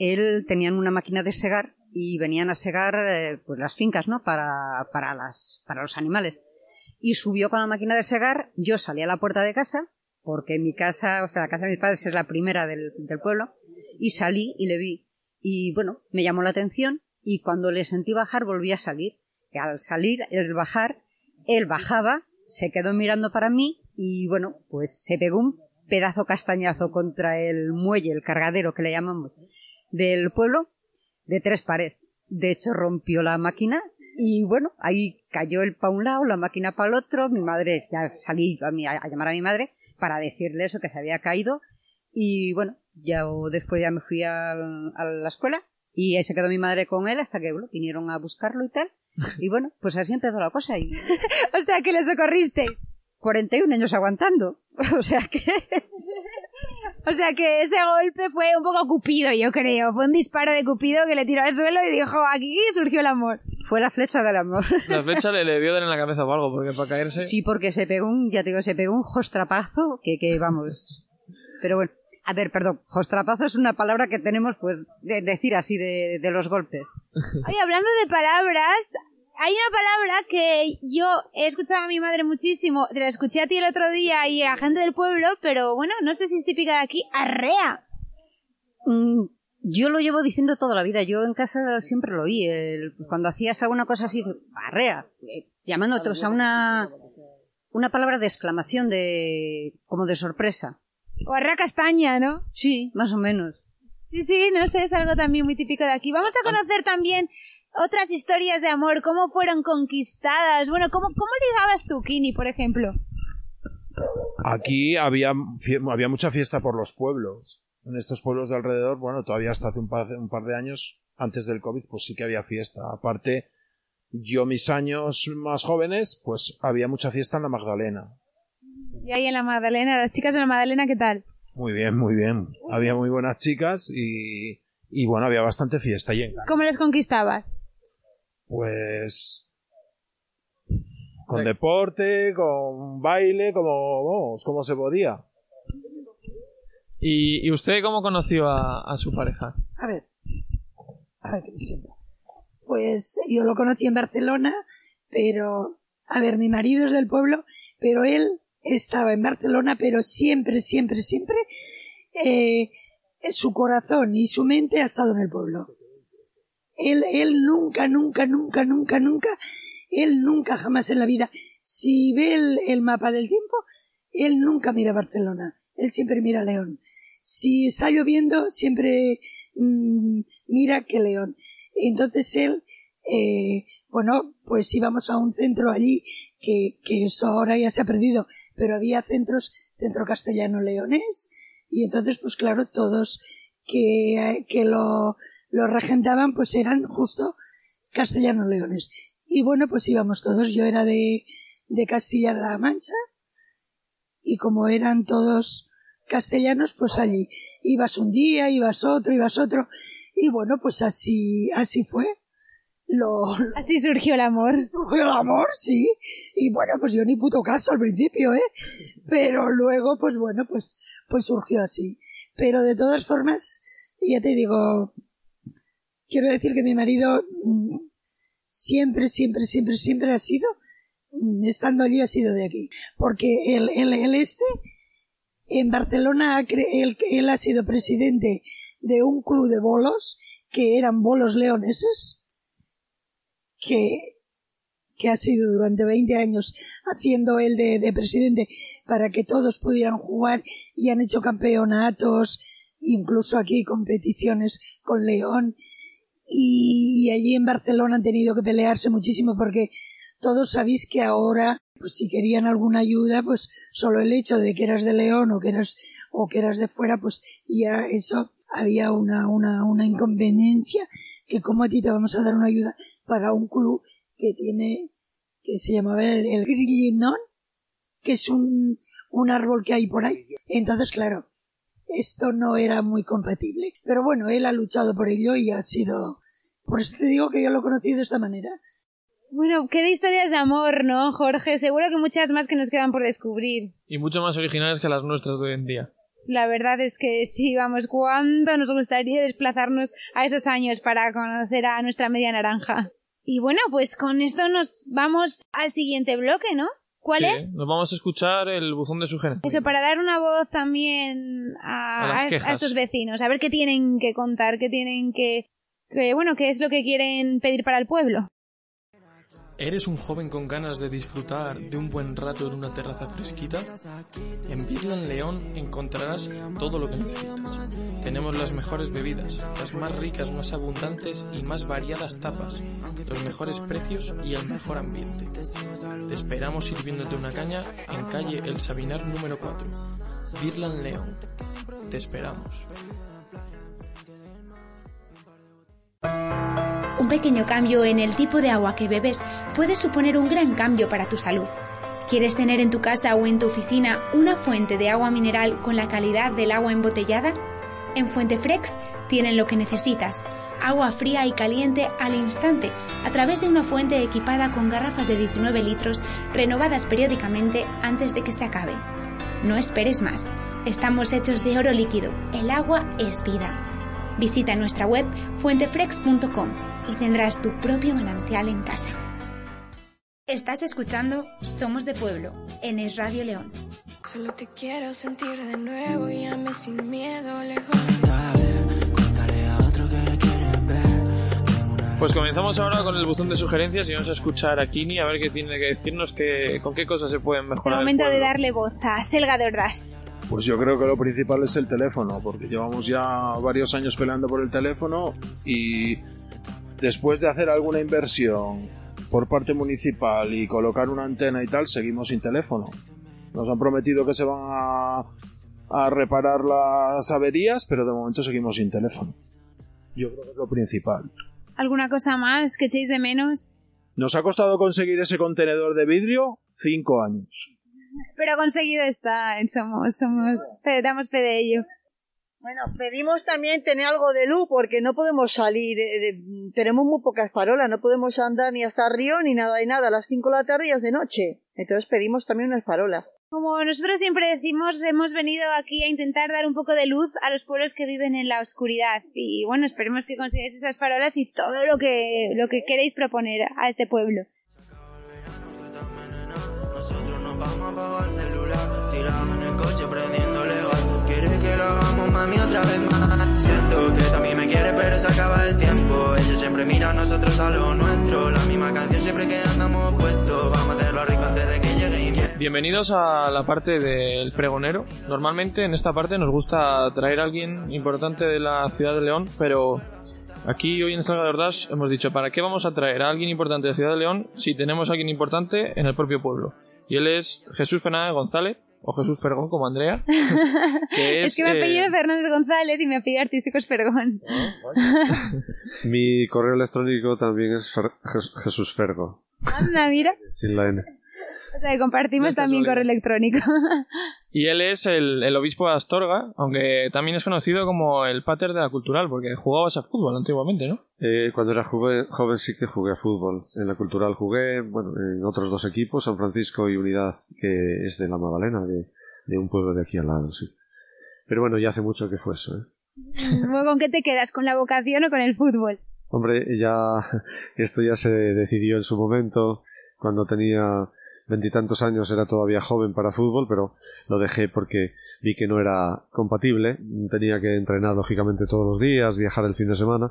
Él tenían una máquina de segar y venían a segar eh, pues las fincas, ¿no? Para, para, las, para los animales. Y subió con la máquina de segar, yo salí a la puerta de casa, porque mi casa, o sea, la casa de mis padres es la primera del, del pueblo, y salí y le vi. Y bueno, me llamó la atención y cuando le sentí bajar volví a salir. Y al salir, el bajar, él bajaba, se quedó mirando para mí y bueno, pues se pegó un pedazo castañazo contra el muelle, el cargadero que le llamamos, del pueblo, de tres pares. De hecho, rompió la máquina y bueno, ahí cayó él para un lado, la máquina para el otro. Mi madre, ya salí a, llamar a mi madre para decirle eso, que se había caído. Y bueno, ya después ya me fui a la escuela y ahí se quedó mi madre con él hasta que bueno, vinieron a buscarlo y tal. Y bueno, pues así empezó la cosa. Y (laughs) O sea, que le socorriste. 41 años aguantando. (laughs) O sea que O sea, que ese golpe fue un poco cupido, yo creo. Fue un disparo de cupido que le tiró al suelo y dijo, aquí surgió el amor. fue la flecha del amor. La flecha le, le debió dar en la cabeza o algo, porque para caerse... Sí, porque se pegó un, ya te digo, se pegó un jostrapazo que, que vamos. Pero bueno, a ver, perdón, jostrapazo es una palabra que tenemos, pues, de decir así de, de los golpes. (laughs) Oye, hablando de palabras, hay una palabra que yo he escuchado a mi madre muchísimo. Te la escuché a ti el otro día y a gente del pueblo, pero bueno, no sé si es típica de aquí. Arrea. Mm, yo lo llevo diciendo toda la vida, yo en casa siempre lo oí. el- cuando hacías alguna cosa así, arrea, eh, llamándote, o sea, una, una palabra de exclamación, de, como de sorpresa. O arrea castaña, ¿no? Sí, más o menos. Sí, sí, no sé, es algo también muy típico de aquí. Vamos a conocer también otras historias de amor, cómo fueron conquistadas. Bueno, ¿cómo, cómo ligabas tú, Kini, por ejemplo? Aquí había, había mucha fiesta por los pueblos. En estos pueblos de alrededor, bueno, todavía hasta hace un par, un par de años, antes del COVID, pues sí que había fiesta. Aparte, yo mis años más jóvenes, pues había mucha fiesta en la Magdalena. Y ahí en la Magdalena, las chicas de la Magdalena, ¿qué tal? Muy bien, muy bien. Había muy buenas chicas y, y bueno, había bastante fiesta. Y en ¿Cómo les conquistabas? Pues con deporte, con baile, como vamos, como se podía. ¿Y, y usted cómo conoció a, a su pareja? A ver, a ver qué me siento. Pues yo lo conocí en Barcelona, pero, a ver, mi marido es del pueblo, pero él estaba en Barcelona, pero siempre, siempre, siempre, eh, su corazón y su mente ha estado en el pueblo. Él, él nunca, nunca, nunca, nunca, nunca, él nunca jamás en la vida, si ve el, el mapa del tiempo, él nunca mira Barcelona, él siempre mira León. Si está lloviendo, siempre mm, mira que León. Entonces él, eh, bueno, pues íbamos a un centro allí, que, que eso ahora ya se ha perdido, pero había centros, centro castellano leonés, y entonces, pues claro, todos que, que lo, lo regentaban, pues eran justo castellanos leones. Y bueno, pues íbamos todos. Yo era de, de Castilla-La Mancha, y como eran todos castellanos, pues allí ibas un día, ibas otro, ibas otro, y bueno, pues así, así fue. Lo, Así surgió el amor. surgió el amor, sí. Y bueno, pues yo ni puto caso al principio, ¿eh? Pero luego, pues bueno, pues, pues surgió así. Pero de todas formas, ya te digo, quiero decir que mi marido mm, siempre, siempre, siempre, siempre ha sido, mm, estando allí ha sido de aquí. Porque el, el, este, en Barcelona, él, él ha sido presidente de un club de bolos, que eran bolos leoneses, que, que ha sido durante 20 años haciendo él de, de presidente para que todos pudieran jugar y han hecho campeonatos, incluso aquí competiciones con León. Y, allí en Barcelona han tenido que pelearse muchísimo porque todos sabéis que ahora, pues si querían alguna ayuda, pues solo el hecho de que eras de León o que eras, o que eras de fuera, pues ya eso había una, una, una inconveniencia que como a ti te vamos a dar una ayuda para un club que tiene, que se llamaba el, el grillinón, que es un, un árbol que hay por ahí. Entonces, claro, esto no era muy compatible. Pero bueno, él ha luchado por ello y ha sido, por eso te digo que yo lo conocí de esta manera. Bueno, qué de historias de amor, ¿no, Jorge? Seguro que muchas más que nos quedan por descubrir. Y mucho más originales que las nuestras de hoy en día. La verdad es que sí, vamos, cuánto nos gustaría desplazarnos a esos años para conocer a nuestra media naranja. Y bueno, pues con esto nos vamos al siguiente bloque, ¿no? ¿Cuál Sí, es? Nos vamos a escuchar el buzón de sugerencias. Eso, para dar una voz también a, a estos vecinos, a ver qué tienen que contar, qué tienen que, que, bueno, qué es lo que quieren pedir para el pueblo. ¿Eres un joven con ganas de disfrutar de un buen rato en una terraza fresquita? En Birland León encontrarás todo lo que necesitas. Tenemos las mejores bebidas, las más ricas, más abundantes y más variadas tapas, los mejores precios y el mejor ambiente. Te esperamos sirviéndote una caña en calle El Sabinar número 4. Birland León. Te esperamos. Un pequeño cambio en el tipo de agua que bebes puede suponer un gran cambio para tu salud. ¿Quieres tener en tu casa o en tu oficina una fuente de agua mineral con la calidad del agua embotellada? En Fuente Frex tienen lo que necesitas. Agua fría y caliente al instante a través de una fuente equipada con garrafas de 19 litros renovadas periódicamente antes de que se acabe. No esperes más. Estamos hechos de oro líquido. El agua es vida. Visita nuestra web fuentefrex.com y tendrás tu propio manantial en casa. Estás escuchando Somos de Pueblo en Es Radio León. Solo te quiero sentir de nuevo y ame sin miedo lejos. Pues comenzamos ahora con el buzón de sugerencias y vamos a escuchar a Kini a ver qué tiene que decirnos, que, con qué cosas se pueden Es el mejorar. el momento de pueblo. darle voz a Selga de Ordaz. Pues yo creo que lo principal es el teléfono, porque llevamos ya varios años peleando por el teléfono y después de hacer alguna inversión por parte municipal y colocar una antena y tal, seguimos sin teléfono. Nos han prometido que se van a, a reparar las averías, pero de momento seguimos sin teléfono. Yo creo que es lo principal. ¿Alguna cosa más que echéis de menos? Nos ha costado conseguir ese contenedor de vidrio cinco años. Pero conseguido está, somos, somos, damos fe de ello. Bueno, pedimos también tener algo de luz porque no podemos salir, eh, de- tenemos muy pocas farolas, no podemos andar ni hasta el río ni nada de nada, a las 5 de la tarde y es de noche. Entonces pedimos también unas farolas. Como nosotros siempre decimos, hemos venido aquí a intentar dar un poco de luz a los pueblos que viven en la oscuridad. Y bueno, esperemos que consigáis esas farolas y todo lo que, lo que queréis proponer a este pueblo. Nosotros nos vamos a apagar el celular, tiramos en el coche. La. Bienvenidos a la parte del pregonero. Normalmente en esta parte nos gusta traer a alguien importante de la ciudad de León, pero aquí hoy en Salga de Ordaz hemos dicho, ¿para qué vamos a traer a alguien importante de Ciudad de León si tenemos a alguien importante en el propio pueblo? Y él es Jesús Fernández González, o Jesús Fergón como Andrea, (laughs) que Es es... que mi eh, apellido Fernández González y mi apellido artístico es Fergón. (laughs) Mi correo electrónico también es Fer- Jes- Jesús Fergo, Anda, mira. sin la N. O sea, que compartimos también correo electrónico. (laughs) Y él es el, el obispo de Astorga, aunque también es conocido como el pater de la cultural, porque jugabas a fútbol antiguamente, ¿no? Eh, cuando era juve- joven sí que jugué a fútbol. En la cultural jugué, bueno, en otros dos equipos, San Francisco y Unidad, que es de la Magdalena, de, de un pueblo de aquí al lado, sí. Pero bueno, ya hace mucho que fue eso, ¿eh? Luego, ¿Con qué te quedas? ¿Con la vocación o con el fútbol? Hombre, ya (laughs) esto ya se decidió en su momento. Cuando tenía veintitantos años era todavía joven para fútbol, pero lo dejé porque vi que no era compatible. Tenía que entrenar lógicamente todos los días, viajar el fin de semana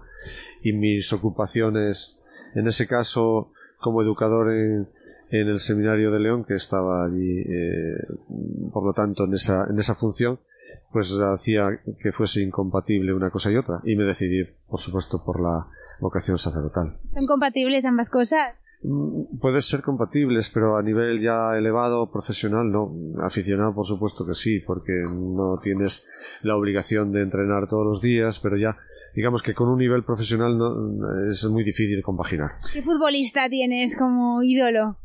y mis ocupaciones, en ese caso, como educador en, en el seminario de León, que estaba allí, eh, por lo tanto, en esa, en esa función, pues hacía que fuese incompatible una cosa y otra. Y me decidí, por supuesto, por la vocación sacerdotal. ¿Son compatibles ambas cosas? Mm, Puede ser compatibles, pero a nivel ya elevado, profesional, no. Aficionado, por supuesto que sí, porque no tienes la obligación de entrenar todos los días, pero ya, digamos que con un nivel profesional no, es muy difícil compaginar. ¿Qué futbolista tienes como ídolo?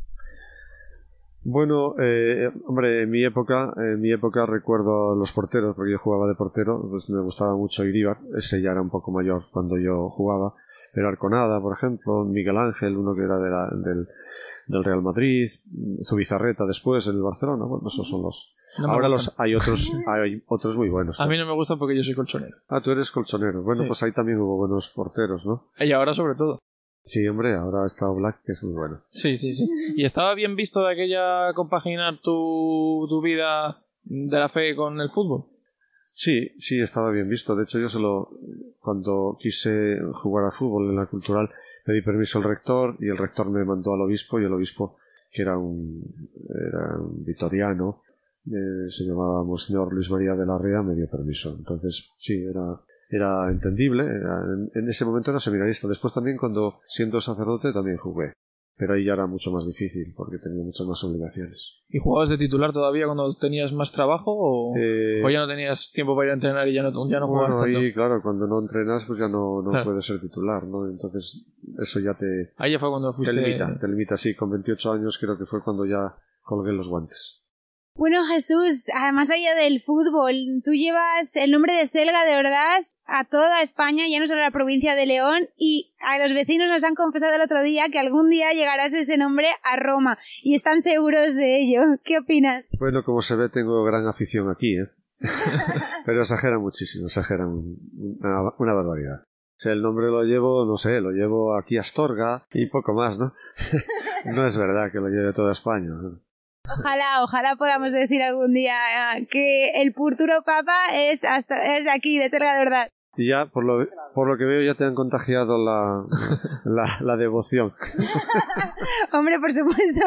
Bueno, eh, hombre, en mi época, en mi época recuerdo a los porteros, porque yo jugaba de portero, pues me gustaba mucho Iríbar, ese ya era un poco mayor cuando yo jugaba, pero Arconada, por ejemplo, Miguel Ángel, uno que era de la- del, del Real Madrid, Zubizarreta después, en el Barcelona, bueno, esos son los... No Ahora gustan. los hay otros, hay otros muy buenos. A mí no me gusta porque yo soy colchonero. Ah, tú eres colchonero. Bueno, Sí. pues ahí también hubo buenos porteros, ¿no? Y ahora sobre todo. Sí, hombre, ahora está Black, que es muy bueno. Sí, sí, sí. ¿Y estaba bien visto de aquella compaginar tu, tu vida de la fe con el fútbol? Sí, sí, estaba bien visto. De hecho, yo solo, cuando quise jugar a fútbol en la cultural, pedí permiso al rector y el rector me mandó al obispo y el obispo, que era un, era un vitoriano, eh, se llamaba Monseñor Luis María de la Rea, me dio permiso. Entonces, sí, era, era entendible. era- en, ese momento era seminarista. Después también, cuando siendo sacerdote, también jugué. Pero ahí ya era mucho más difícil porque tenía muchas más obligaciones. ¿Y jugabas de titular todavía cuando tenías más trabajo o, Eh, o ya no tenías tiempo para ir a entrenar y ya no, ya no jugabas Bueno, tanto? ahí, claro, cuando no entrenas, pues ya no, no Claro. puedes ser titular, ¿no? Entonces, eso ya te, Ahí ya fue cuando te fuiste... limita, te limita, sí. Con 28 años creo que fue cuando ya colgué los guantes. Bueno, Jesús, ah, más allá del fútbol, tú llevas el nombre de Selga de Ordaz a toda España, ya no solo a la provincia de León, y a los vecinos nos han confesado el otro día que algún día llegarás ese nombre a Roma, y están seguros de ello. ¿Qué opinas? Bueno, como se ve, tengo gran afición aquí, ¿eh? (laughs) Pero exageran muchísimo, exageran una, una barbaridad. O sea, el nombre lo llevo, no sé, lo llevo aquí a Astorga y poco más, ¿no? (laughs) no es verdad que lo lleve toda España. ¿no? Ojalá, ojalá podamos decir algún día ah, que el futuro papa es, hasta, es de aquí, de Selga de Ordaz. Y ya, por lo, por lo que veo, ya te han contagiado la, la, la devoción. (laughs) Hombre, por supuesto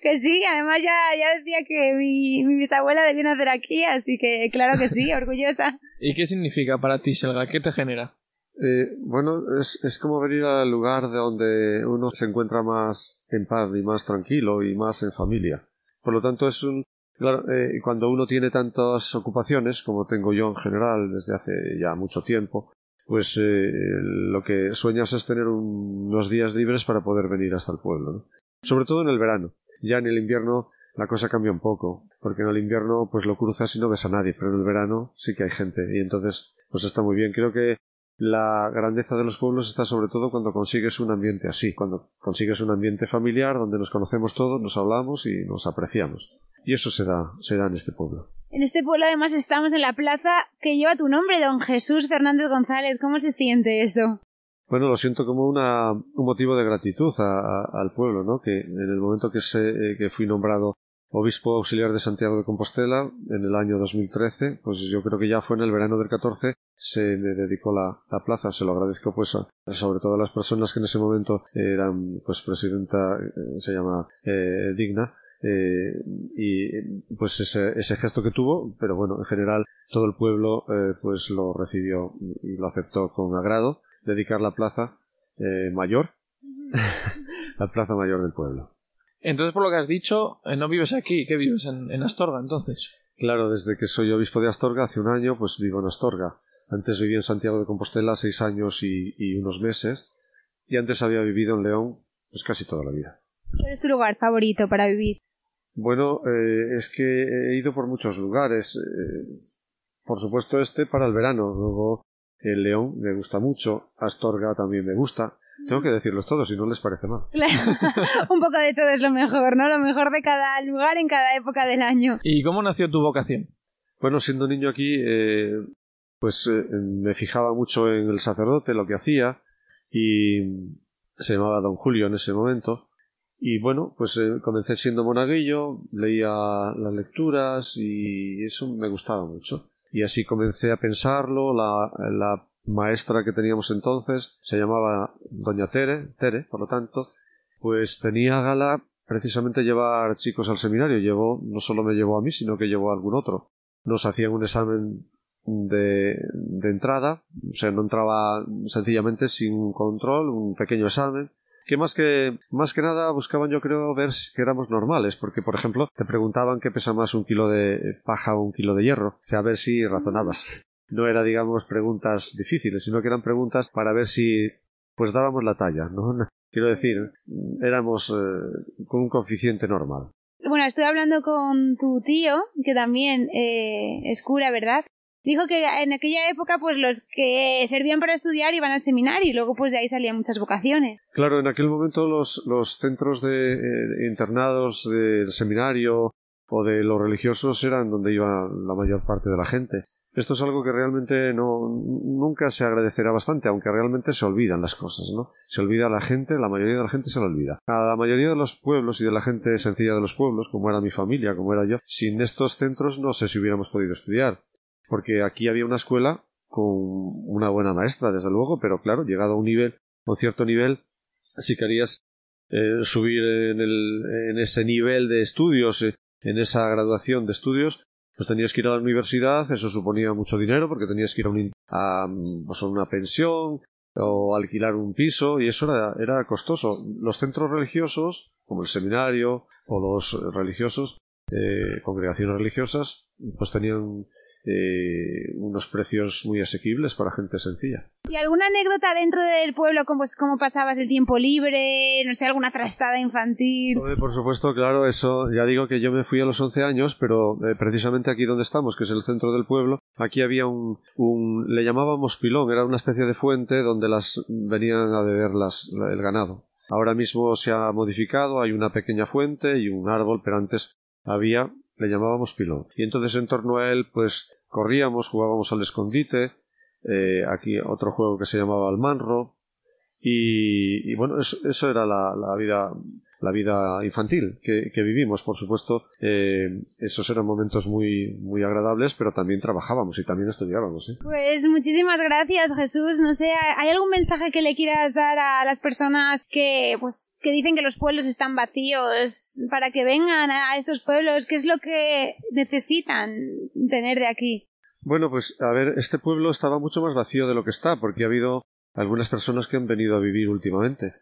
que sí. Además, ya, ya decía que mi, mi bisabuela debió nacer aquí, así que claro que sí, (laughs) orgullosa. ¿Y qué significa para ti, Selga? ¿Qué te genera? Eh, bueno, es, es como venir al lugar de donde uno se encuentra más en paz y más tranquilo y más en familia. Por lo tanto, es un. Claro, eh, cuando uno tiene tantas ocupaciones, como tengo yo en general desde hace ya mucho tiempo, pues eh, lo que sueñas es tener un- unos días libres para poder venir hasta el pueblo. Sobre todo en el verano. Ya en el invierno la cosa cambia un poco, porque en el invierno pues lo cruzas y no ves a nadie, pero en el verano sí que hay gente y entonces pues está muy bien. Creo que la grandeza de los pueblos está sobre todo cuando consigues un ambiente así, cuando consigues un ambiente familiar donde nos conocemos todos, nos hablamos y nos apreciamos. Y eso se da, se da en este pueblo. En este pueblo además estamos en la plaza que lleva tu nombre, don Jesús Fernández González. ¿Cómo se siente eso? Bueno, lo siento como una, un motivo de gratitud a- a- al pueblo, ¿no? Que en el momento que, se, eh, que fui nombrado obispo auxiliar de Santiago de Compostela en el año 2013, pues yo creo que ya fue en el verano del 14, se me dedicó la, la plaza. Se lo agradezco pues a- sobre todo a las personas que en ese momento eran pues presidenta, eh, se llama eh, Digna, eh, y pues ese, ese gesto que tuvo, pero bueno, en general todo el pueblo eh, pues lo recibió y lo aceptó con agrado, dedicar la plaza eh, mayor, (laughs) la plaza mayor del pueblo. Entonces, por lo que has dicho, eh, no vives aquí, ¿qué vives? En, en Astorga, entonces. Claro, desde que soy obispo de Astorga, hace un año, pues vivo en Astorga. Antes viví en Santiago de Compostela seis años y, y unos meses, y antes había vivido en León, pues casi toda la vida. ¿Cuál es tu lugar favorito para vivir? Bueno, eh, es que he ido por muchos lugares. eh, por supuesto este para el verano. Luego el León me gusta mucho. Astorga también me gusta. Tengo que decirlos todos si no les parece mal. (laughs) (laughs) Un poco de todo es lo mejor, ¿no? Lo mejor de cada lugar en cada época del año. ¿Y cómo nació tu vocación? Bueno, siendo niño aquí, eh, pues eh, me fijaba mucho en el sacerdote, lo que hacía, y se llamaba Don Julio en ese momento. Y bueno, pues eh, comencé siendo monaguillo, leía las lecturas y eso me gustaba mucho. Y así comencé a pensarlo, la, la maestra que teníamos entonces se llamaba Doña Tere, Tere, por lo tanto, pues tenía gala precisamente llevar chicos al seminario. Llevó, no solo me llevó a mí, sino que llevó a algún otro. Nos hacían un examen de, de entrada, o sea, no entraba sencillamente sin control, un pequeño examen, que más que más que nada buscaban yo creo ver si que éramos normales porque por ejemplo te preguntaban qué pesa más un kilo de paja o un kilo de hierro o sea a ver si razonabas no era digamos preguntas difíciles sino que eran preguntas para ver si pues dábamos la talla no (laughs) quiero decir éramos eh, con un coeficiente normal Bueno, estoy hablando con tu tío, que también eh, es cura, ¿verdad? Dijo que en aquella época, pues los que servían para estudiar iban al seminario y luego pues de ahí salían muchas vocaciones. Claro, en aquel momento los, los centros de eh, internados del seminario o de los religiosos eran donde iba la mayor parte de la gente. Esto es algo que realmente no nunca se agradecerá bastante, aunque realmente se olvidan las cosas, ¿no? Se olvida la gente, la mayoría de la gente se lo olvida. A la mayoría de los pueblos y de la gente sencilla de los pueblos, como era mi familia, como era yo, sin estos centros no sé si hubiéramos podido estudiar, porque aquí había una escuela con una buena maestra, desde luego, pero claro, llegado a un nivel, a un cierto nivel, si querías eh, subir en, el, en ese nivel de estudios, eh, en esa graduación de estudios, pues tenías que ir a la universidad, eso suponía mucho dinero porque tenías que ir a, un, pues a una pensión o alquilar un piso y eso era, era costoso. Los centros religiosos, como el seminario o los religiosos, eh, congregaciones religiosas, pues tenían eh, unos precios muy asequibles para gente sencilla. ¿Y alguna anécdota dentro del pueblo, como pues, cómo pasabas el tiempo libre, no sé, alguna trastada infantil? Por supuesto, claro, eso ya digo que yo me fui a los 11 años, pero eh, precisamente aquí donde estamos, que es el centro del pueblo, aquí había un, un le llamábamos pilón, era una especie de fuente donde las venían a beber las, la- el ganado. Ahora mismo se ha modificado, hay una pequeña fuente y un árbol, pero antes había, le llamábamos pilón. Y entonces en torno a él, pues corríamos, jugábamos al escondite, eh, aquí otro juego que se llamaba Almanro, y, y bueno, eso, eso era la, la vida la vida infantil que, que vivimos. Por supuesto, eh, esos eran momentos muy, muy agradables, pero también trabajábamos y también estudiábamos. ¿eh? Pues muchísimas gracias, Jesús. No sé, ¿hay algún mensaje que le quieras dar a las personas que, pues, que dicen que los pueblos están vacíos para que vengan a estos pueblos? ¿Qué es lo que necesitan tener de aquí? Bueno, pues a ver, este pueblo estaba mucho más vacío de lo que está, porque ha habido algunas personas que han venido a vivir últimamente.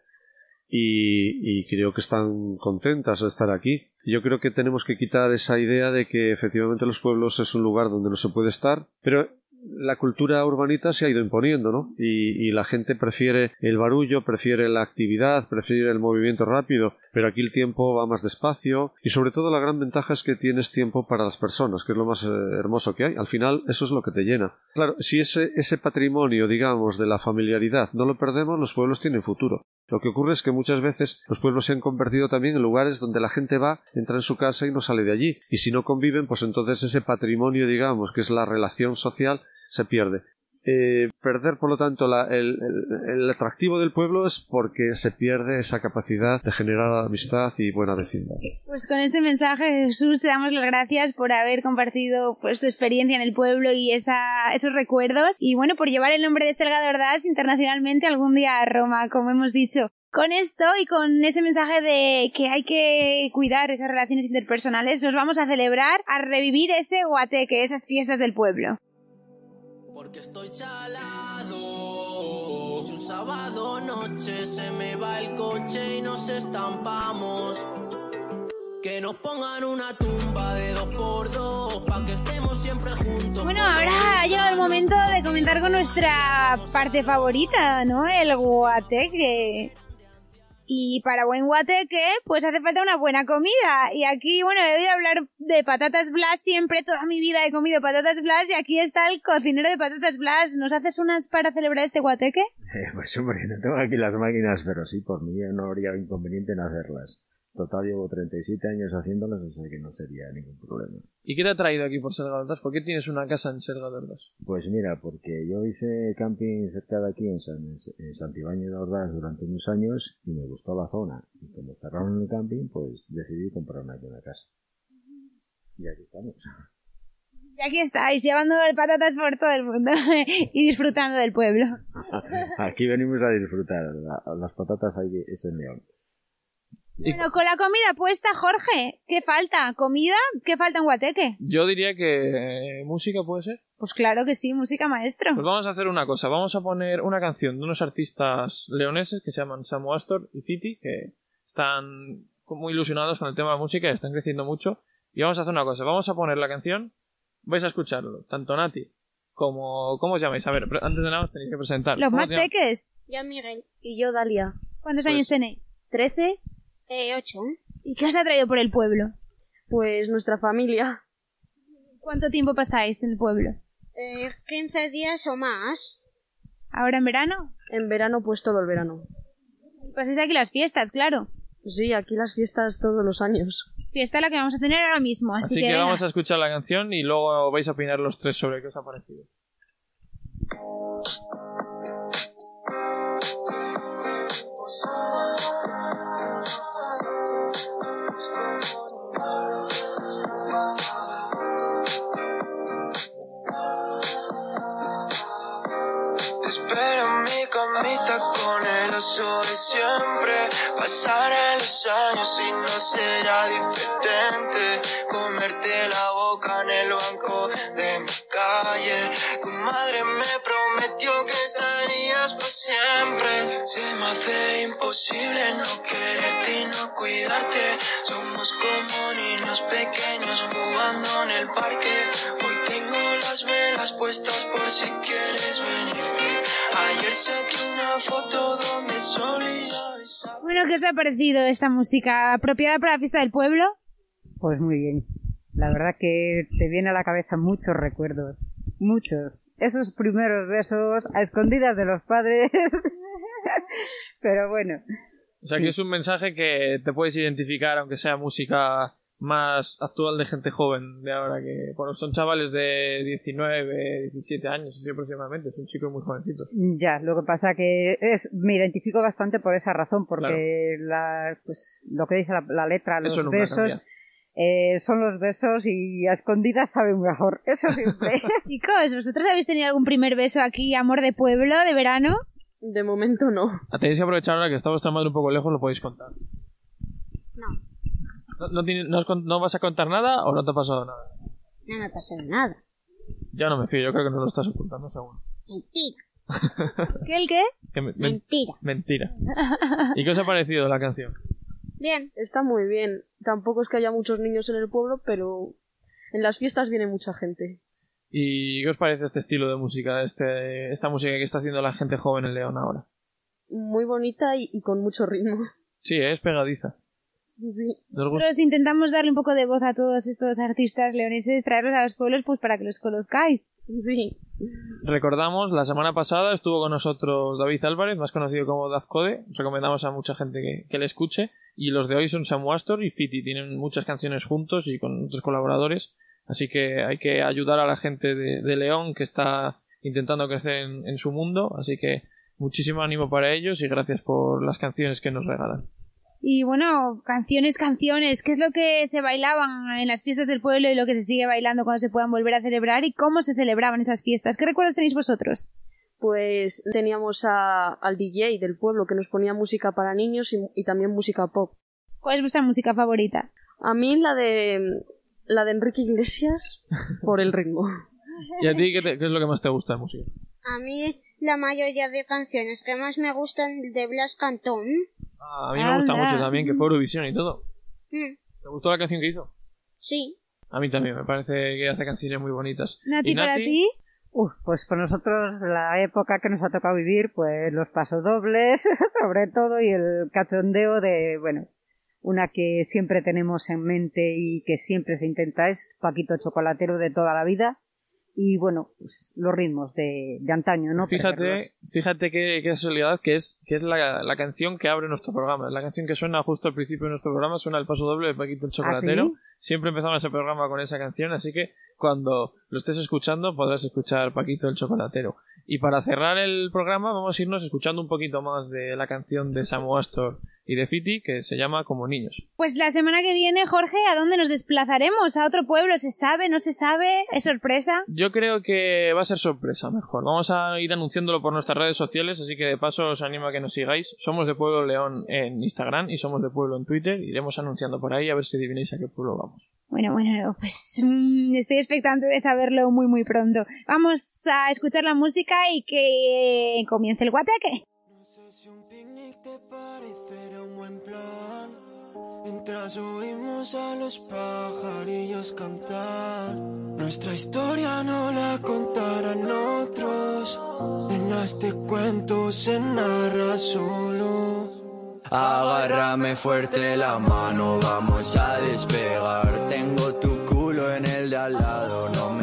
Y, creo que están contentas de estar aquí. Yo creo que tenemos que quitar esa idea de que efectivamente los pueblos es un lugar donde no se puede estar, pero la cultura urbanita se ha ido imponiendo, ¿no? Y, y, la gente prefiere el barullo, prefiere la actividad, prefiere el movimiento rápido, pero aquí el tiempo va más despacio y sobre todo la gran ventaja es que tienes tiempo para las personas, que es lo más eh, hermoso que hay. Al final eso es lo que te llena. Claro, si ese, ese patrimonio, digamos, de la familiaridad no lo perdemos, los pueblos tienen futuro. Lo que ocurre es que muchas veces los pueblos se han convertido también en lugares donde la gente va, entra en su casa y no sale de allí. Y si no conviven, pues entonces ese patrimonio, digamos, que es la relación social, se pierde. Eh, perder, por lo tanto, la, el, atractivo del pueblo es porque se pierde esa capacidad de generar amistad y buena vecindad. Pues con este mensaje, Jesús, te damos las gracias por haber compartido pues, tu experiencia en el pueblo y esa, esos recuerdos. Y bueno, por llevar el nombre de Selga de Ordaz internacionalmente algún día a Roma, como hemos dicho. Con esto y con ese mensaje de que hay que cuidar esas relaciones interpersonales, nos vamos a celebrar, a revivir ese guateque, esas fiestas del pueblo. Porque estoy chalado. Si un sábado noche se me va el coche y nos estampamos. Que nos pongan una tumba de dos por dos, pa' que estemos siempre juntos. Bueno, ahora ha llegado el momento de comentar con nuestra parte favorita, ¿no? El guateque. Y para buen guateque, pues hace falta una buena comida. Y aquí, bueno, he oído hablar de patatas blas siempre, toda mi vida he comido patatas blas y aquí está el cocinero de patatas blas. ¿Nos haces unas para celebrar este guateque? (laughs) Pues hombre, no tengo aquí las máquinas, pero sí, por mí no habría inconveniente en hacerlas. Total, llevo 37 años haciéndolas, o sea que no sería ningún problema. ¿Y qué te ha traído aquí por Selga de Ordaz? ¿Por qué tienes una casa en Ordaz? Pues mira, porque yo hice camping cerca de aquí en, San, en Santibáñez de Ordaz durante unos años y me gustó la zona. Y como cerraron el camping, pues decidí comprarme aquí una casa. Y aquí estamos. Y aquí estáis, llevando patatas por todo el mundo (laughs) y disfrutando del pueblo. (laughs) aquí venimos a disfrutar. las patatas ahí es el león. Bueno, con la comida puesta, Jorge, ¿qué falta? ¿Comida? ¿Qué falta en Guateque? Yo diría que eh, música puede ser. Pues claro que sí, música maestro. Pues vamos a hacer una cosa, vamos a poner una canción de unos artistas leoneses que se llaman Samu Astor y City, que están muy ilusionados con el tema de la música y están creciendo mucho. Y vamos a hacer una cosa, vamos a poner la canción, vais a escucharlo, tanto Nati como... ¿Cómo os llamáis? A ver, antes de nada os tenéis que presentar. Los más peques. Yo Miguel y yo Dalia. ¿Cuántos pues... años tenéis? Trece. Eh, ocho. ¿Y qué os ha traído por el pueblo? Pues nuestra familia. ¿Cuánto tiempo pasáis en el pueblo? Eh, 15 días o más. ¿Ahora en verano? En verano, pues todo el verano. Pasáis aquí las fiestas, claro. Sí, aquí las fiestas todos los años. Fiesta la que vamos a tener ahora mismo, así, así que, que vamos a escuchar la canción y luego vais a opinar los tres sobre qué os ha parecido. Imposible no quererte y no cuidarte. Somos como niños pequeños jugando en el parque. Hoy tengo las velas puestas por si quieres venirte. Ayer saqué una foto donde solía Bueno, ¿qué os ha parecido esta música apropiada para la fiesta del pueblo? Pues muy bien. La verdad que te viene a la cabeza muchos recuerdos. Muchos. Esos primeros besos a escondidas de los padres. (laughs) (laughs) Pero bueno. O sea que es un mensaje que te puedes identificar, aunque sea música más actual de gente joven de ahora que bueno son chavales de 19 17 años así aproximadamente son chicos muy jovencitos. Ya lo que pasa que es me identifico bastante por esa razón porque claro. la, pues lo que dice la, la letra los Eso besos eh, son los besos y a escondidas saben mejor. Eso siempre. (laughs) Chicos vosotros habéis tenido algún primer beso aquí amor de pueblo de verano de momento no tenéis que aprovechar ahora que está vuestra madre un poco lejos lo podéis contar no ¿No, no, tiene, no, ¿No, vas a contar nada o no te ha pasado nada? No me ha pasado nada. Ya no me fío, yo creo que no lo estás ocultando, seguro. Mentira. (laughs) ¿Qué el qué? Que me, mentira. Mentira. (laughs) ¿Y qué os ha parecido la canción? Bien. Está muy bien. Tampoco es que haya muchos niños en el pueblo, pero en las fiestas viene mucha gente. ¿Y qué os parece este estilo de música, este, esta música que está haciendo la gente joven en León ahora? Muy bonita y, y con mucho ritmo. Sí, ¿eh? es pegadiza. Sí. Nosotros intentamos darle un poco de voz a todos estos artistas leoneses, traerlos a los pueblos pues para que los conozcáis. Sí. Recordamos, la semana pasada estuvo con nosotros David Álvarez, más conocido como Dazcode. Recomendamos a mucha gente que, que le escuche. Y los de hoy son Sam Astor y Fiti. Tienen muchas canciones juntos y con otros colaboradores. Así que hay que ayudar a la gente de, de León que está intentando crecer en, en su mundo. Así que muchísimo ánimo para ellos y gracias por las canciones que nos regalan. Y bueno, canciones, canciones, ¿qué es lo que se bailaban en las fiestas del pueblo y lo que se sigue bailando cuando se puedan volver a celebrar y cómo se celebraban esas fiestas? ¿Qué recuerdos tenéis vosotros? Pues teníamos a- al DJ del pueblo que nos ponía música para niños y, y también música pop. ¿Cuál es vuestra música favorita? A mí la de la de Enrique Iglesias por el ritmo. ¿Y a ti qué, te- qué es lo que más te gusta de música? A mí la mayoría de canciones que más me gustan de Blas Cantón. Ah, a mí me gusta mucho también, que fue Eurovisión y todo. Mm, ¿Te gustó la canción que hizo? sí. A mí también, me parece que hace canciones muy bonitas. Nati, ¿Y para ti? Uf, pues por nosotros la época que nos ha tocado vivir, pues los pasodobles, (laughs) sobre todo, y el cachondeo de, bueno, una que siempre tenemos en mente y que siempre se intenta es Paquito Chocolatero de toda la vida. Y bueno, pues los ritmos de, de antaño, ¿no? Fíjate, Perderlos. fíjate qué, qué casualidad que es, que es la, la canción que abre nuestro programa. La canción que suena justo al principio de nuestro programa suena el paso doble de Paquito el Chocolatero. ¿sí? Siempre empezamos ese programa con esa canción, así que cuando lo estés escuchando podrás escuchar Paquito el Chocolatero. Y para cerrar el programa vamos a irnos escuchando un poquito más de la canción de Samu Astor y de Fiti que se llama Como Niños. Pues la semana que viene, Jorge, ¿a dónde nos desplazaremos? ¿A otro pueblo? ¿Se sabe? ¿No se sabe? ¿Es sorpresa? Yo creo que va a ser sorpresa, mejor. Vamos a ir anunciándolo por nuestras redes sociales, así que de paso os animo a que nos sigáis. Somos de Pueblo León en Instagram y somos de Pueblo en Twitter. Iremos anunciando por ahí a ver si adivináis a qué pueblo vamos. Bueno, bueno, pues mm, estoy expectante de saberlo muy, muy pronto. Vamos a escuchar la música y que comience el guateque. parecerá un buen plan Mientras oímos a los pajarillos cantar Nuestra historia no la contarán otros En este cuento se narra solo Agárrame fuerte la mano, vamos a despegar. Tengo tu culo en el de al lado, no me